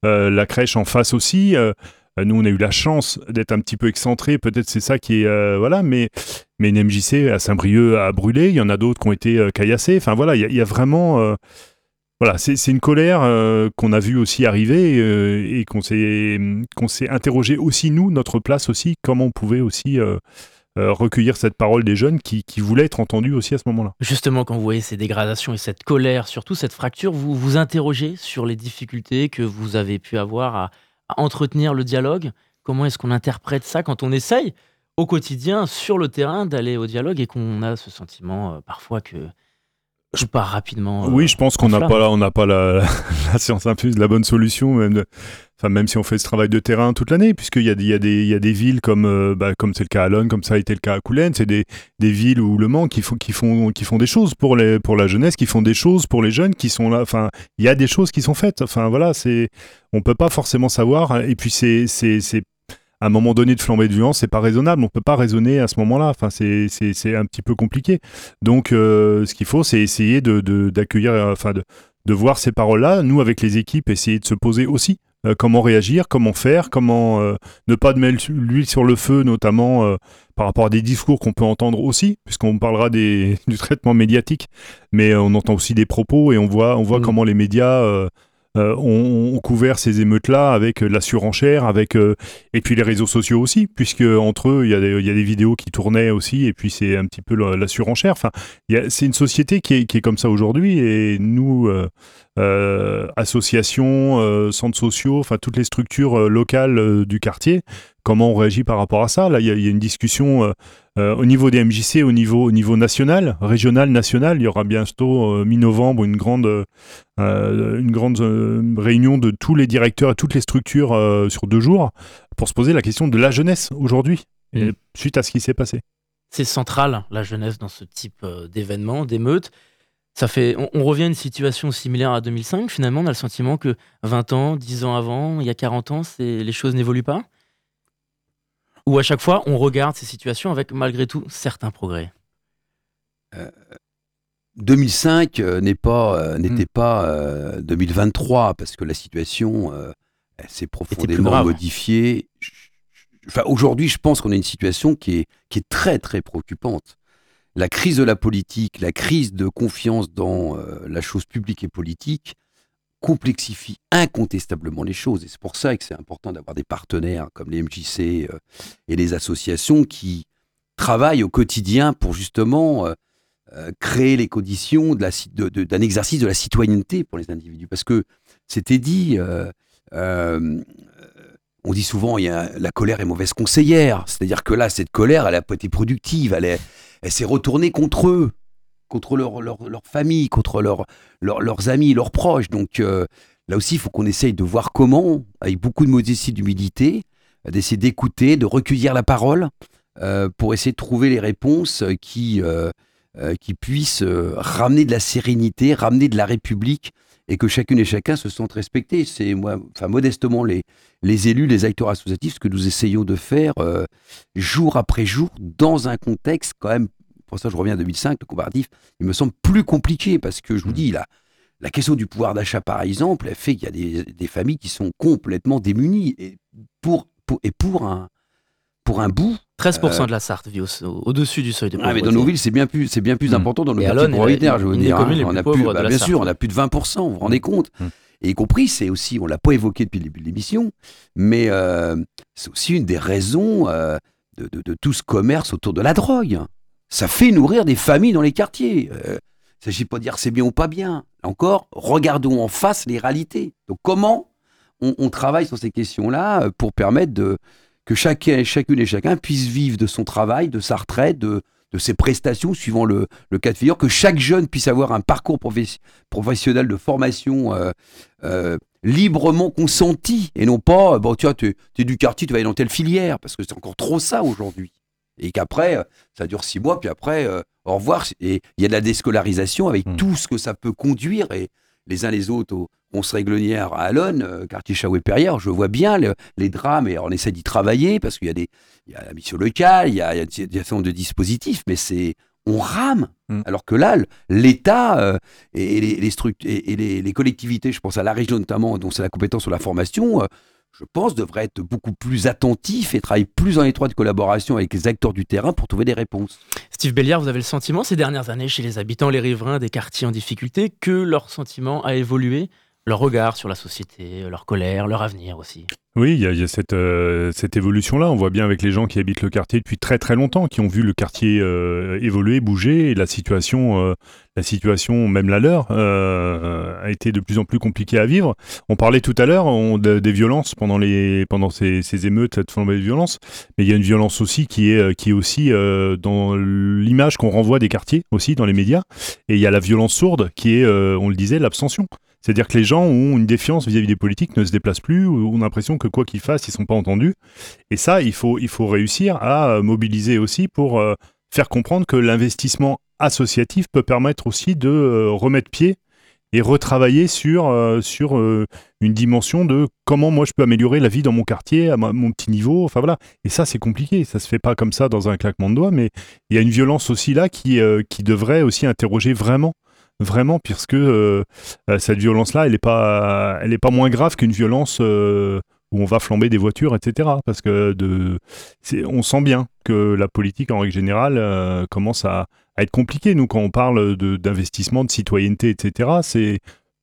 Euh, la crèche en face aussi. Euh, nous, on a eu la chance d'être un petit peu excentré. Peut-être c'est ça qui est. euh, voilà, mais, mais une MJC à Saint-Brieuc a brûlé. Il y en a d'autres qui ont été caillassés. Enfin, voilà, il y, a- il y a vraiment. Voilà, c'est une colère euh, qu'on a vu aussi arriver euh, et qu'on s'est interrogé aussi, nous, notre place aussi, comment on pouvait aussi euh, recueillir cette parole des jeunes qui, qui voulaient être entendus aussi à ce moment-là. Justement, quand vous voyez ces dégradations et cette colère, surtout cette fracture, vous vous interrogez sur les difficultés que vous avez pu avoir à, entretenir le dialogue. Comment est-ce qu'on interprète ça quand on essaye au quotidien, sur le terrain, d'aller au dialogue et qu'on a ce sentiment parfois que je pars rapidement. euh, Oui, je pense qu'on n'a pas, la- on n'a pas la, [LAUGHS] la science infuse, la bonne solution, même, de- enfin, même si on fait ce travail de terrain toute l'année, puisqu'il y a, des- il y, a des- il y a des villes comme, euh, bah, comme c'est le cas à Lone, comme ça a été le cas à Coulennes, c'est des, des villes ou Le Mans qui font, qui, font, qui font des choses pour, les, pour la jeunesse, qui font des choses pour les jeunes qui sont là. Enfin, il y a des choses qui sont faites. Enfin, voilà, c'est, on peut pas forcément savoir. Et puis, c'est, c'est, c'est à un moment donné de flambée de violence, c'est pas raisonnable. On peut pas raisonner à ce moment-là. Enfin, c'est, c'est, c'est un petit peu compliqué. Donc, euh, ce qu'il faut, c'est essayer de, de- d'accueillir, euh, enfin, de, de voir ces paroles-là. Nous, avec les équipes, essayer de se poser aussi. euh, comment réagir, comment faire, comment euh, ne pas de mettre l'huile sur le feu, notamment euh, par rapport à des discours qu'on peut entendre aussi, puisqu'on parlera des, [LAUGHS] du traitement médiatique, mais on entend aussi des propos et on voit, on voit Mm. comment les médias euh, ont, couvert ces émeutes-là avec euh, la surenchère, avec euh, et puis les réseaux sociaux aussi, puisque entre eux il y, a des, vidéos qui tournaient aussi, et puis c'est un petit peu la, surenchère. C'est une société qui est, comme ça aujourd'hui, et nous, associations, centres sociaux, enfin toutes les structures locales du quartier, comment on réagit par rapport à ça Là, il y, a- il y a une discussion euh, euh, au niveau des MJC, au niveau, au niveau national, régional, national. Il y aura bientôt euh, mi-novembre une grande, une grande réunion de tous les directeurs et toutes les structures sur deux jours pour se poser la question de la jeunesse aujourd'hui, Mm. suite à ce qui s'est passé. c'est central, la jeunesse, dans ce type d'événement, d'émeute. Ça fait, on, on revient à une situation similaire à 2005. Finalement, on a le sentiment que 20 ans, 10 ans avant, il y a 40 ans, les choses n'évoluent pas. Ou à chaque fois, on regarde ces situations avec malgré tout certains progrès. 2005 euh, n'est pas, euh, n'était pas euh, 2023 parce que la situation euh, elle s'est profondément modifiée. Enfin, aujourd'hui, je pense qu'on a une situation qui est, qui est très très préoccupante. La crise de la politique, la crise de confiance dans euh, la chose publique et politique complexifie incontestablement les choses. Et c'est pour ça que c'est important d'avoir des partenaires comme les MJC euh, et les associations qui travaillent au quotidien pour justement euh, euh, créer les conditions d'un exercice de la citoyenneté pour les individus. Parce que c'était dit, on dit souvent, il y a, la colère est mauvaise conseillère. C'est-à-dire que là, cette colère, elle n'a pas été productive, elle s'est retournée contre eux, contre leur, leur, famille, contre leur, leur- leurs amis, leurs proches. Donc euh, là aussi, il faut qu'on essaye de voir comment, avec beaucoup de modestie, d'humilité, euh, d'essayer d'écouter, de recueillir la parole euh, pour essayer de trouver les réponses qui, qui puissent ramener de la sérénité, ramener de la République et que chacune et chacun se sentent respectés. C'est moi, enfin modestement les, les élus, les acteurs associatifs, ce que nous essayons de faire jour après jour dans un contexte quand même. Pour ça, je reviens à 2005, le comparatif, il me semble plus compliqué parce que je vous dis, la, la question du pouvoir d'achat, par exemple, elle fait qu'il y a des, des familles qui sont complètement démunies. Et pour, pour- et pour un, pour un bout, 13% Euh, de la Sarthe vit au- au-dessus du seuil de ah, pauvreté. mais dans nos villes, c'est bien plus, c'est bien plus Mm. important dans nos la- prioritaires, je veux dire. hein. On a plus, bah, bien Sarthe. sûr, on a plus de 20%, vous vous rendez compte Mm. Et y compris, c'est aussi, on l'a pas évoqué depuis le début de l'émission, mais euh, c'est aussi une des raisons euh, de, de- de tout ce commerce autour de la drogue. Ça fait nourrir des familles dans les quartiers. Euh, il ne s'agit pas de dire c'est bien ou pas bien. Là Encore, regardons en face les réalités. Donc comment on, travaille sur ces questions-là euh, pour permettre de, que chacun, chacune et chacun puisse vivre de son travail, de sa retraite, de, ses prestations, suivant le, cas de figure, que chaque jeune puisse avoir un parcours professionnel de formation euh, librement consenti et non pas, bon, tu es du quartier, tu vas aller dans telle filière, parce que c'est encore trop ça aujourd'hui. Et qu'après, euh, ça dure six mois, puis après, euh, au revoir. Et il y a de la déscolarisation avec Mm. tout ce que ça peut conduire. Et les uns les autres, au- on se réglonnière à Alonne, euh, quartier Chaoué-Perrière, je vois bien le- les drames et on essaie d'y travailler parce qu'il y a des, il y a la mission locale, il y a, il y a, il y a un certain nombre de dispositifs, mais c'est, on rame. Mm. Alors que là, l'État euh, et, les, les struct- et, et les, les collectivités, je pense à la région notamment, dont c'est la compétence sur la formation, je pense, devraient être beaucoup plus attentifs et travailler plus en étroite collaboration avec les acteurs du terrain pour trouver des réponses. Steve Belliard, vous avez le sentiment ces dernières années chez les habitants, les riverains des quartiers en difficulté, que leur sentiment a évolué leur regard sur la société, leur colère, leur avenir aussi. Oui, il y a, euh, cette évolution-là. On voit bien avec les gens qui habitent le quartier depuis très très longtemps, qui ont vu le quartier euh, évoluer, bouger, et la situation, euh, même la leur, a été de plus en plus compliquée à vivre. On parlait tout à l'heure des violences pendant, ces, émeutes, cette flambée de violence, mais il y a une violence aussi qui est, qui est aussi dans l'image qu'on renvoie des quartiers, aussi dans les médias, et il y a la violence sourde qui est, on le disait, l'abstention. C'est-à-dire que les gens ont une défiance vis-à-vis des politiques, ne se déplacent plus, ont l'impression que quoi qu'ils fassent, ils sont pas entendus. Et ça, il faut, il faut réussir à euh, mobiliser aussi pour euh, faire comprendre que l'investissement associatif peut permettre aussi de euh, remettre pied et retravailler sur, sur une dimension de comment moi je peux améliorer la vie dans mon quartier à mon petit niveau. Enfin voilà. Et ça, c'est compliqué. Ça se fait pas comme ça dans un claquement de doigts, mais il y a une violence aussi là qui, qui devrait aussi interroger vraiment vraiment puisque euh, euh, cette violence-là, elle n'est pas, elle pas moins grave qu'une violence euh, où on va flamber des voitures, etc. Parce que on sent bien que la politique, en règle générale, commence à, être compliquée. Nous, quand on parle d'investissement, de, citoyenneté, etc., c'est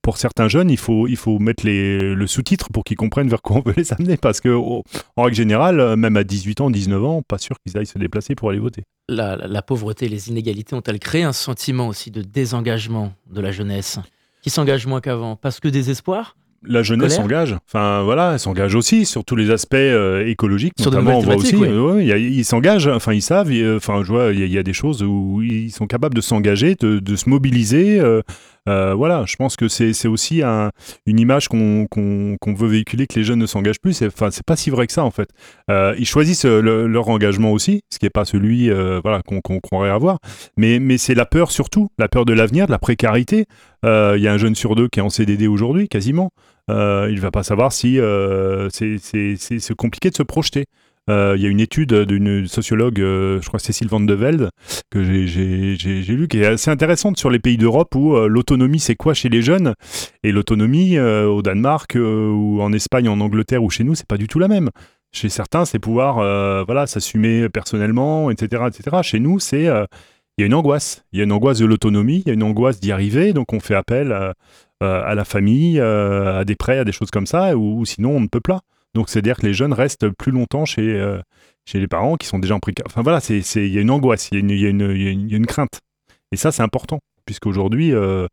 pour certains jeunes, il faut, il faut mettre les, le sous-titre pour qu'ils comprennent vers quoi on veut les amener. Parce que, oh, en règle générale, euh, même à 18 ans, 19 ans, pas sûr qu'ils aillent se déplacer pour aller voter. La, la- la pauvreté et les inégalités ont-elles créé un sentiment aussi de désengagement de la jeunesse qui s'engage moins qu'avant? Parce que désespoir la jeunesse s'engage. Enfin voilà, elle s'engage aussi sur tous les aspects euh, écologiques, Sur notamment. On voit aussi, euh, ouais, il y a- ils s'engagent. Enfin ils savent. il y a- Enfin je vois, il y, a- il y a des choses où ils sont capables de s'engager, de, de se mobiliser. Euh, voilà, je pense que c'est aussi un- une image qu'on veut véhiculer que les jeunes ne s'engagent plus. Enfin c'est pas si vrai que ça en fait. Euh, ils choisissent euh, le- leur engagement aussi, ce qui n'est pas celui voilà qu'on croirait avoir. Mais mais c'est la peur surtout, la peur de l'avenir, de la précarité. Il y a un jeune sur deux qui est en CDD aujourd'hui, quasiment. Il va pas savoir si c'est compliqué de se projeter. Euh, Il y a une étude d'une sociologue, euh, je crois Cécile Van de Velde, que j'ai- lue, qui est assez intéressante sur les pays d'Europe où euh, l'autonomie c'est quoi chez les jeunes? Et l'autonomie au Danemark ou en Espagne, en Angleterre ou chez nous, c'est pas du tout la même. Chez certains, c'est pouvoir voilà s'assumer personnellement, etc., etc. Chez nous, c'est il y a une angoisse. Il y a une angoisse de l'autonomie, il y a une angoisse d'y arriver, donc on fait appel à, la famille, à des prêts, à des choses comme ça, ou sinon on ne peut pas. Donc c'est-à-dire que les jeunes restent plus longtemps chez, euh, chez les parents qui sont déjà en précarité. Enfin voilà, il y a une angoisse, il y a une, il y a une- y y a crainte. Et ça, c'est important, puisqu'aujourd'hui, euh,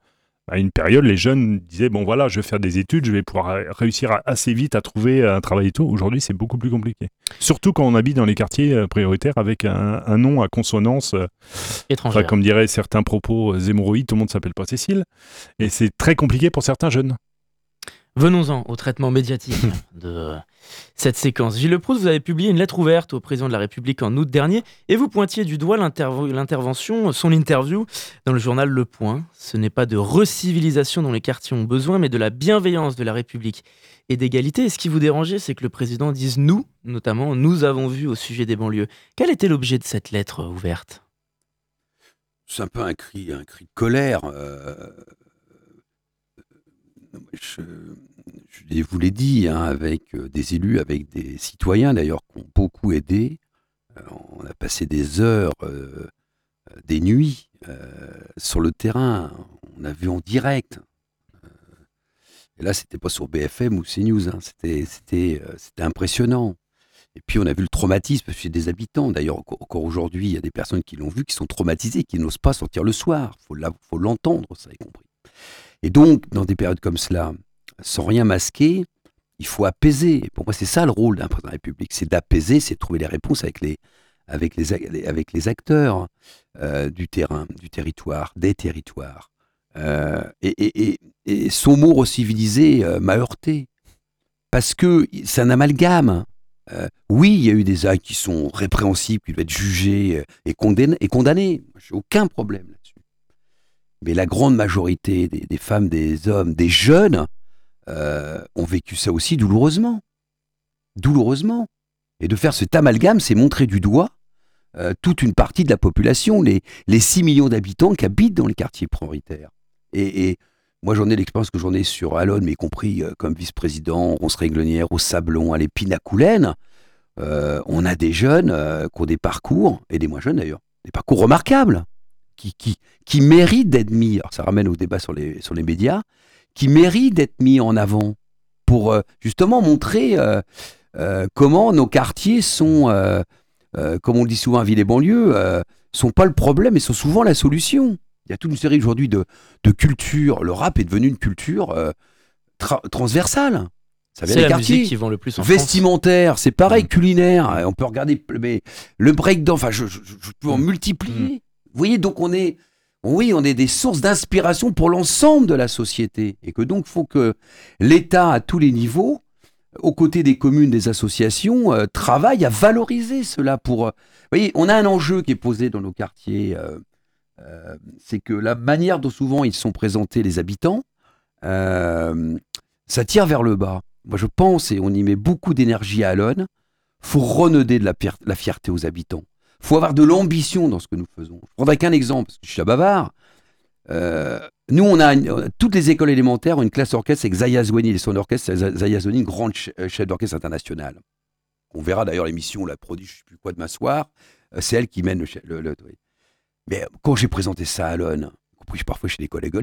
à une période, les jeunes disaient, bon voilà, je vais faire des études, je vais pouvoir réussir à- assez vite à trouver un travail et tout. Aujourd'hui, c'est beaucoup plus compliqué. Surtout quand on habite dans les quartiers euh, prioritaires avec un, un nom à consonance euh, étrangère. Enfin, comme diraient certains propos zémoroïdes, tout le monde s'appelle pas Cécile. Et c'est très compliqué pour certains jeunes. Venons-en au traitement médiatique [LAUGHS] de cette séquence. Gilles Proust, vous avez publié une lettre ouverte au président de la République en août dernier et vous pointiez du doigt l'interv- l'intervention, son interview dans le journal Le Point. Ce n'est pas de recivilisation dont les quartiers ont besoin, mais de la bienveillance de la République et d'égalité. Et ce qui vous dérangeait, c'est que le président dise nous, notamment, nous avons vu au sujet des banlieues. Quel était l'objet de cette lettre ouverte? C'est un peu un cri, un cri de colère. euh, je, vous l'ai dit, hein, avec euh, des élus, avec des citoyens d'ailleurs qui ont beaucoup aidé. Euh, on a passé des heures, euh, des nuits sur le terrain. On a vu en direct. Et là, c'était pas sur BFM ou CNews. Hein, c'était, c'était, impressionnant. Et puis on a vu le traumatisme chez des habitants. D'ailleurs, encore aujourd'hui, il y a des personnes qui l'ont vu, qui sont traumatisées, qui n'osent pas sortir le soir. Il faut l'entendre, ça y compris. Et donc, dans des périodes comme cela, sans rien masquer, il faut apaiser. Pour moi, c'est ça le rôle d'un président de la République, c'est d'apaiser, c'est de trouver les réponses avec les, avec les, avec les acteurs euh, du terrain, du territoire, des territoires. et, son mot recivilisé m'a heurté. Parce que c'est un amalgame. oui, il y a eu des actes qui sont répréhensibles, qui doivent être jugés et condamnés. Et condamnés. J'ai aucun problème là-dessus. Mais la grande majorité des, femmes, des hommes, des jeunes ont vécu ça aussi douloureusement. Douloureusement. Et de faire cet amalgame, c'est montrer du doigt euh, toute une partie de la population, les, les 6 millions d'habitants qui habitent dans les quartiers prioritaires. Et, moi, j'en ai l'expérience que j'en ai sur Alon, mais y compris euh, comme vice-président, Ronce Réglenière, au Sablon, à l'Épine à Coulaine. Euh, on a des jeunes qui ont des parcours, et des moins jeunes d'ailleurs, des parcours remarquables, qui, qui, qui méritent d'être mis, alors ça ramène au débat sur les, sur les médias, qui méritent d'être mis en avant pour justement montrer comment nos quartiers sont euh, comme on le dit souvent à ville et banlieue, euh, sont pas le problème, mais sont souvent la solution. Il y a toute une série aujourd'hui de, de cultures. Le rap est devenu une culture euh, transversale. Ça c'est la musique qui vend le plus en Vestimentaire, c'est pareil, mm. culinaire. On peut regarder mais le breakdance, enfin, je, peux en mm. multiplier. Mm. Vous voyez, donc on est, oui, on est des sources d'inspiration pour l'ensemble de la société. Et que donc, il faut que l'État, à tous les niveaux, aux côtés des communes, des associations, euh, travaillent à valoriser cela pour... Euh, vous voyez, on a un enjeu qui est posé dans nos quartiers, euh, c'est que la manière dont souvent ils sont présentés les habitants, ça tire vers le bas. Moi je pense, et on y met beaucoup d'énergie à Alonne, faut renauder de la fierté aux habitants. Faut avoir de l'ambition dans ce que nous faisons. Je prendrai qu'un exemple, parce que je suis à bavard. Euh, nous, on a toutes les écoles élémentaires ont une classe orchestre avec Zaya Zouani et son orchestre. Zaya Zouani, une grande euh, chef d'orchestre internationale. On verra d'ailleurs l'émission, la produit, je ne sais plus quoi de m'asseoir. Euh, c'est elle qui mène le. Mais quand j'ai présenté ça à Alon, compris parfois chez les collègues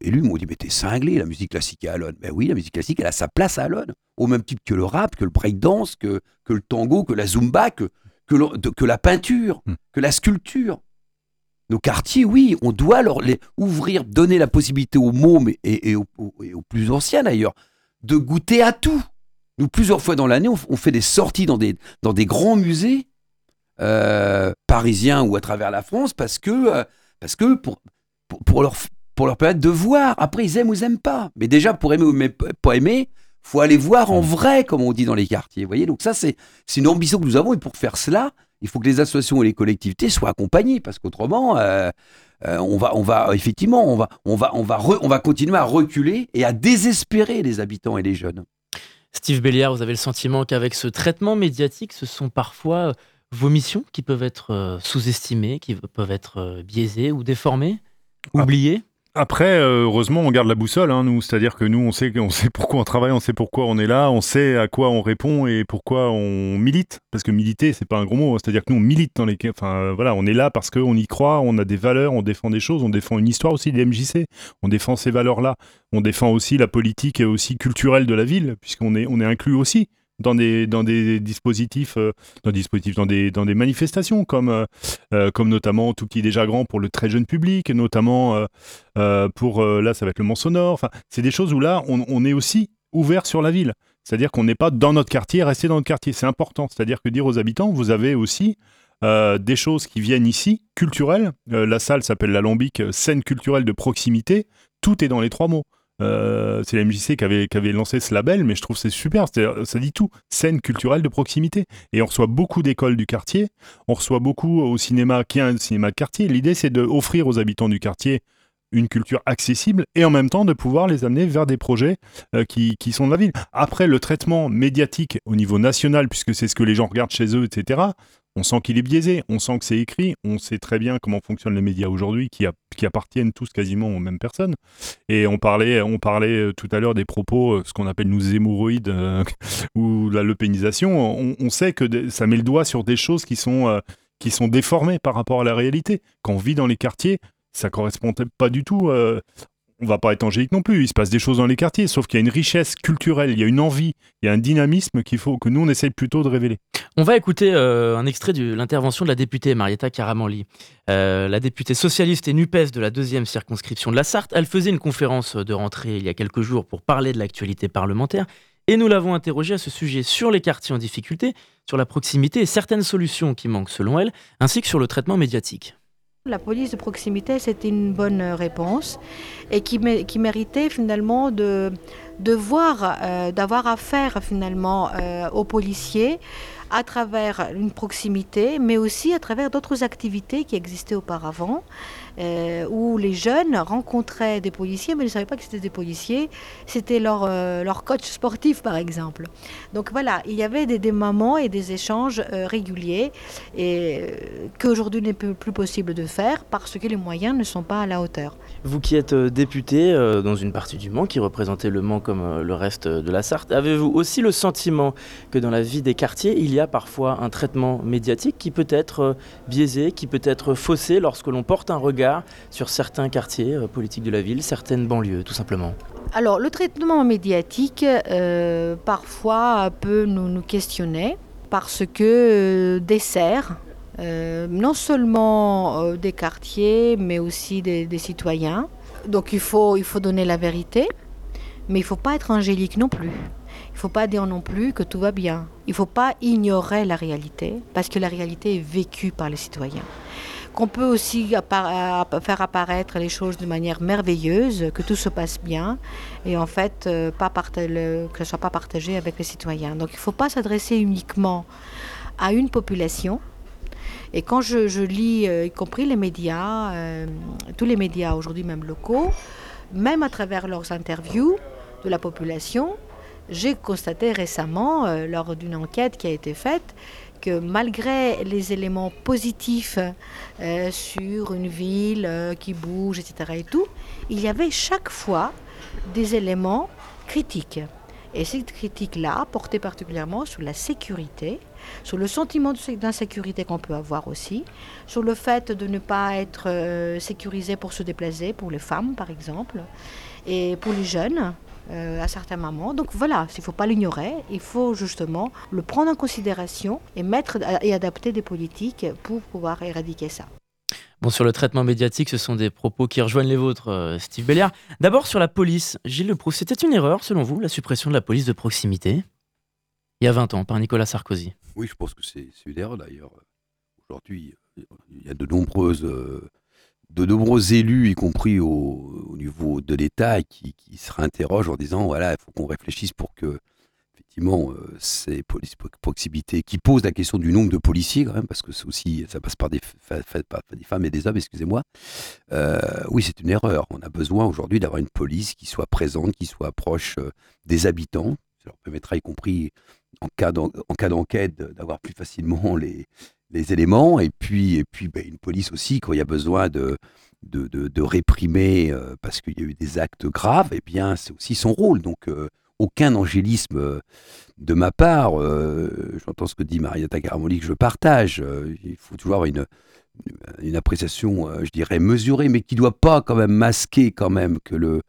élus m'ont dit Mais t'es cinglé, la musique classique à Alon. Ben oui, la musique classique, elle a sa place à Alon. Au même titre que le rap, que le breakdance, que, que le tango, que la zumba, que, que, que la peinture, hmm. que la sculpture nos quartiers, oui, on doit leur les ouvrir, donner la possibilité aux mômes et, aux, plus anciens d'ailleurs de goûter à tout. Nous, plusieurs fois dans l'année, on, fait des sorties dans des, dans des grands musées euh, parisiens ou à travers la France parce que, euh, parce que pour, pour, leur, pour leur permettre de voir. Après, ils aiment ou ils n'aiment pas. Mais déjà, pour aimer ou pas aimer, faut aller voir en vrai, comme on dit dans les quartiers. Vous voyez Donc ça, c'est une ambition que nous avons. Et pour faire cela, il faut que les associations et les collectivités soient accompagnées parce qu'autrement, euh, euh, on va, on va effectivement, on va, on va, on va, on va continuer à reculer et à désespérer les habitants et les jeunes. Steve Béliard, vous avez le sentiment qu'avec ce traitement médiatique, ce sont parfois euh, vos missions qui peuvent être sous-estimées, qui peuvent être biaisées ou déformées, ah. oubliées? Après, euh, heureusement, on garde la boussole, hein, nous. C'est-à-dire que nous, on sait, on sait pourquoi on travaille, on sait pourquoi on est là, on sait à quoi on répond et pourquoi on milite. Parce que militer, c'est pas un gros mot. Hein. C'est-à-dire que nous, on milite dans les. Enfin, voilà, on est là parce qu'on y croit, on a des valeurs, on défend des choses, on défend une histoire aussi des MJC. On défend ces valeurs-là. On défend aussi la politique et aussi culturelle de la ville, puisqu'on est, on est inclus aussi dans des, dans des dispositifs, euh, dans des dispositifs, dans des, dans des manifestations, comme, euh, euh, comme notamment Tout petit déjà grand pour le très jeune public, notamment pour, là, ça va être le Mont Sonore. Enfin, c'est des choses où là, on, on est aussi ouvert sur la ville. C'est-à-dire qu'on n'est pas dans notre quartier, resté dans notre quartier. C'est important. C'est-à-dire que dire aux habitants, vous avez aussi des choses qui viennent ici, culturelles. la salle s'appelle l'Alambic, scène culturelle de proximité. Tout est dans les trois mots. Euh, c'est la MJC qui avait, lancé ce label, mais je trouve c'est super. Ça dit tout. Scène culturelle de proximité. Et on reçoit beaucoup d'écoles du quartier. On reçoit beaucoup au cinéma, qui est un cinéma de quartier. L'idée, c'est d'offrir aux habitants du quartier une culture accessible et en même temps de pouvoir les amener vers des projets euh, qui, sont de la ville. Après, le traitement médiatique au niveau national, puisque c'est ce que les gens regardent chez eux, etc., on sent qu'il est biaisé, on sent que c'est écrit, on sait très bien comment fonctionnent les médias aujourd'hui qui, appartiennent tous quasiment aux mêmes personnes. Et on parlait, on parlait euh, tout à l'heure des propos, euh, ce qu'on appelle nous hémorroïdes euh, [LAUGHS] ou la lepénisation. On, sait que ça met le doigt sur des choses qui sont, qui sont déformées par rapport à la réalité. Quand on vit dans les quartiers, ça correspond pas du tout on va pas être angélique non plus, il se passe des choses dans les quartiers, sauf qu'il y a une richesse culturelle, il y a une envie, il y a un dynamisme qu'il faut que nous on essaye plutôt de révéler. On va écouter euh, un extrait de l'intervention de la députée Marietta Caramanli. Euh, la députée socialiste et NUPES de la deuxième circonscription de la Sarthe, elle faisait une conférence de rentrée il y a quelques jours pour parler de l'actualité parlementaire et nous l'avons interrogée à ce sujet sur les quartiers en difficulté, sur la proximité et certaines solutions qui manquent selon elle, ainsi que sur le traitement médiatique. La police de proximité, c'était une bonne réponse et qui, méritait finalement de, de voir, euh, d'avoir affaire finalement euh, aux policiers à travers une proximité, mais aussi à travers d'autres activités qui existaient auparavant, euh, où les jeunes rencontraient des policiers, mais ils ne savaient pas que c'était des policiers. C'était leur, euh, leur coach sportif, par exemple. Donc voilà, il y avait des, moments et des échanges euh, réguliers, et qu'aujourd'hui n'est plus possible de faire parce que les moyens ne sont pas à la hauteur. Vous qui êtes député dans une partie du Mans, qui représentait le Mans comme le reste de la Sarthe, avez-vous aussi le sentiment que dans la vie des quartiers, il y a parfois un traitement médiatique qui peut être euh, biaisé, qui peut être faussé lorsque l'on porte un regard sur certains quartiers euh, politiques de la ville, certaines banlieues, tout simplement. Alors, le traitement médiatique, euh, parfois, peut nous, questionner parce que dessert non seulement des quartiers, mais aussi des, des, citoyens. Donc, il faut, il faut donner la vérité, mais il ne faut pas être angélique non plus. Il ne faut pas dire non plus que tout va bien. Il ne faut pas ignorer la réalité, parce que la réalité est vécue par les citoyens. Qu'on peut aussi faire apparaître les choses de manière merveilleuse, que tout se passe bien, et en fait, euh, que ce ne soit pas partagé avec les citoyens. Donc il ne faut pas s'adresser uniquement à une population, et quand je, lis, euh, y compris les médias, euh, tous les médias aujourd'hui, même locaux, même à travers leurs interviews de la population, j'ai constaté récemment, euh, lors d'une enquête qui a été faite, que malgré les éléments positifs euh, sur une ville euh, qui bouge, etc., et tout, il y avait chaque fois des éléments critiques. Et cette critique-là portait particulièrement sur la sécurité, sur le sentiment d'insécurité qu'on peut avoir aussi, sur le fait de ne pas être sécurisé pour se déplacer, pour les femmes par exemple, et pour les jeunes, à certains moments. Donc voilà, il ne faut pas l'ignorer, il faut justement le prendre en considération et mettre et adapter des politiques pour pouvoir éradiquer ça. Bon, sur le traitement médiatique, ce sont des propos qui rejoignent les vôtres, euh, Steve Belliard. D'abord sur la police, Gilles Leproust, c'était une erreur selon vous, la suppression de la police de proximité Il y a 20 ans, par Nicolas Sarkozy? Oui, je pense que c'est une erreur d'ailleurs. Aujourd'hui, il y a de nombreuses euh, de nombreux élus, y compris au, niveau de l'État, qui, se réinterrogent en disant voilà, il faut qu'on réfléchisse pour que, effectivement, euh, ces polices proximité qui posent la question du nombre de policiers, quand même, parce que c'est ça passe par des, des, femmes et des hommes, excusez-moi. Euh, oui, c'est une erreur. On a besoin aujourd'hui d'avoir une police qui soit présente, qui soit proche euh, des habitants. Ça leur permettra, y compris en cas d'enquête, d'avoir plus facilement les, les éléments, et puis, et puis ben, une police aussi, quand il y a besoin de, de, réprimer euh, parce qu'il y a eu des actes graves, et eh bien c'est aussi son rôle. Donc euh, aucun angélisme euh, de ma part. J'entends ce que dit Marietta Garamoli que je partage. il faut toujours avoir une, une appréciation, je dirais, mesurée, mais qui ne doit pas quand même masquer quand même que, le,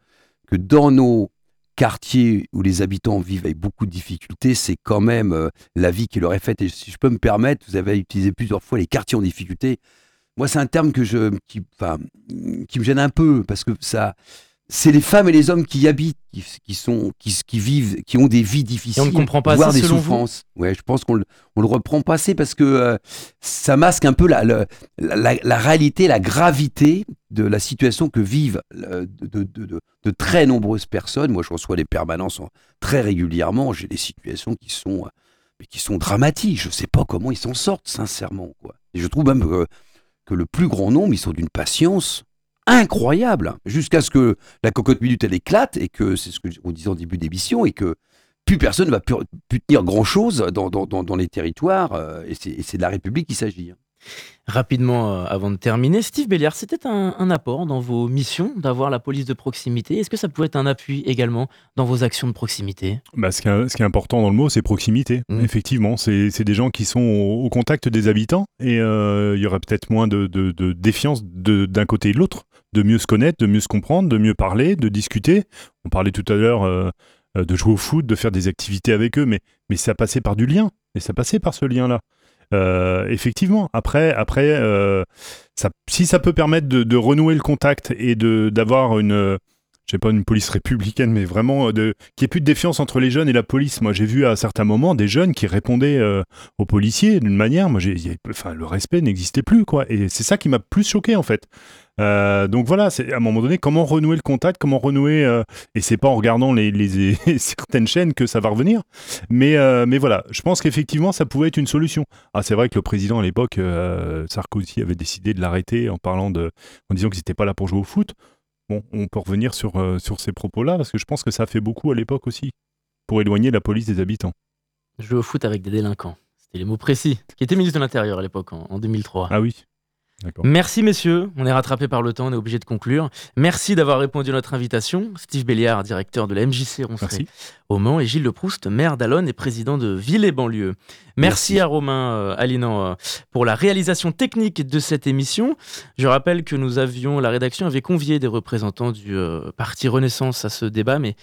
que dans nos quartier où les habitants vivent avec beaucoup de difficultés, c'est quand même euh, la vie qui leur est faite. Et si je peux me permettre, vous avez utilisé plusieurs fois les quartiers en difficulté. Moi, c'est un terme que je, qui, qui me gêne un peu parce que ça, c'est les femmes et les hommes qui y habitent, qui, sont, qui, qui, vivent, qui ont des vies difficiles, on ne comprend pas voire des souffrances. Ouais, je pense qu'on le, on le reprend pas assez parce que euh, ça masque un peu la, la, la, réalité, la gravité de la situation que vivent de, de, de, de, très nombreuses personnes. Moi, je reçois des permanences très régulièrement. J'ai des situations qui sont, mais qui sont dramatiques. Je ne sais pas comment ils s'en sortent, sincèrement. Quoi. Et je trouve même que, que le plus grand nombre, ils sont d'une patience incroyable, jusqu'à ce que la cocotte minute elle éclate et que c'est ce que on disait en début d'émission et que plus personne ne va plus, tenir grand chose dans, dans, dans, les territoires euh, et c'est de la République qu'il s'agit. Hein. Rapidement, euh, avant de terminer, Steve Béliard, c'était un, apport dans vos missions d'avoir la police de proximité. Est-ce que ça pouvait être un appui également dans vos actions de proximité? Bah, ce, qui est, ce, qui est, important dans le mot, c'est proximité. Mmh. Effectivement, c'est des gens qui sont au, contact des habitants et euh, il y aurait peut-être moins de, de, de défiance d'un côté et de l'autre, de mieux se connaître, de mieux se comprendre, de mieux parler, de discuter. On parlait tout à l'heure euh, de jouer au foot, de faire des activités avec eux, mais, mais ça passait par du lien et ça passait par ce lien-là. Euh, effectivement, après, après euh, si ça peut permettre de, renouer le contact et d'avoir une, je sais pas une police républicaine, mais vraiment de qu'il n'y ait plus de défiance entre les jeunes et la police. Moi, j'ai vu à certains moments des jeunes qui répondaient aux policiers d'une manière. Moi, j'ai, enfin, le respect n'existait plus, quoi. Et c'est ça qui m'a plus choqué, en fait. Euh, donc voilà, à un moment donné, comment renouer le contact, comment renouer, euh, et c'est pas en regardant les, [LAUGHS] certaines chaînes que ça va revenir, mais, euh, mais voilà, je pense qu'effectivement ça pouvait être une solution. Ah, c'est vrai que le président à l'époque, Sarkozy, avait décidé de l'arrêter en parlant de, en disant qu'il n'était pas là pour jouer au foot. Bon, on peut revenir sur, sur ces propos-là, parce que je pense que ça a fait beaucoup à l'époque aussi, pour éloigner la police des habitants. Jouer au foot avec des délinquants, c'était les mots précis, qui était ministre de l'Intérieur à l'époque, en, en 2003. Ah oui. Merci messieurs, on est rattrapé par le temps, on est obligé de conclure. Merci d'avoir répondu à notre invitation. Steve Béliard, directeur de la MJC Ronceret au Mans, et Gilles Leproust, maire d'Alonne et président de Ville et Banlieue. Merci, à Romain euh, Alinan euh, pour la réalisation technique de cette émission. Je rappelle que nous avions, la rédaction avait convié des représentants du euh, Parti Renaissance à ce débat, mais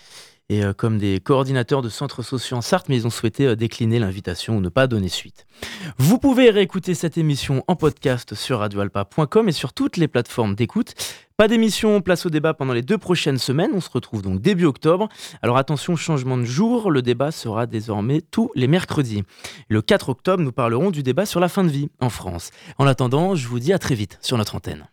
et euh, comme des coordinateurs de centres sociaux en Sarthe, mais ils ont souhaité euh, décliner l'invitation ou ne pas donner suite. Vous pouvez réécouter cette émission en podcast sur radioalpa.com et sur toutes les plateformes d'écoute. Pas d'émission Place au débat pendant les deux prochaines semaines. On se retrouve donc début octobre. Alors attention, changement de jour. Le débat sera désormais tous les mercredis. Le 4 octobre, nous parlerons du débat sur la fin de vie en France. En attendant, je vous dis à très vite sur notre antenne.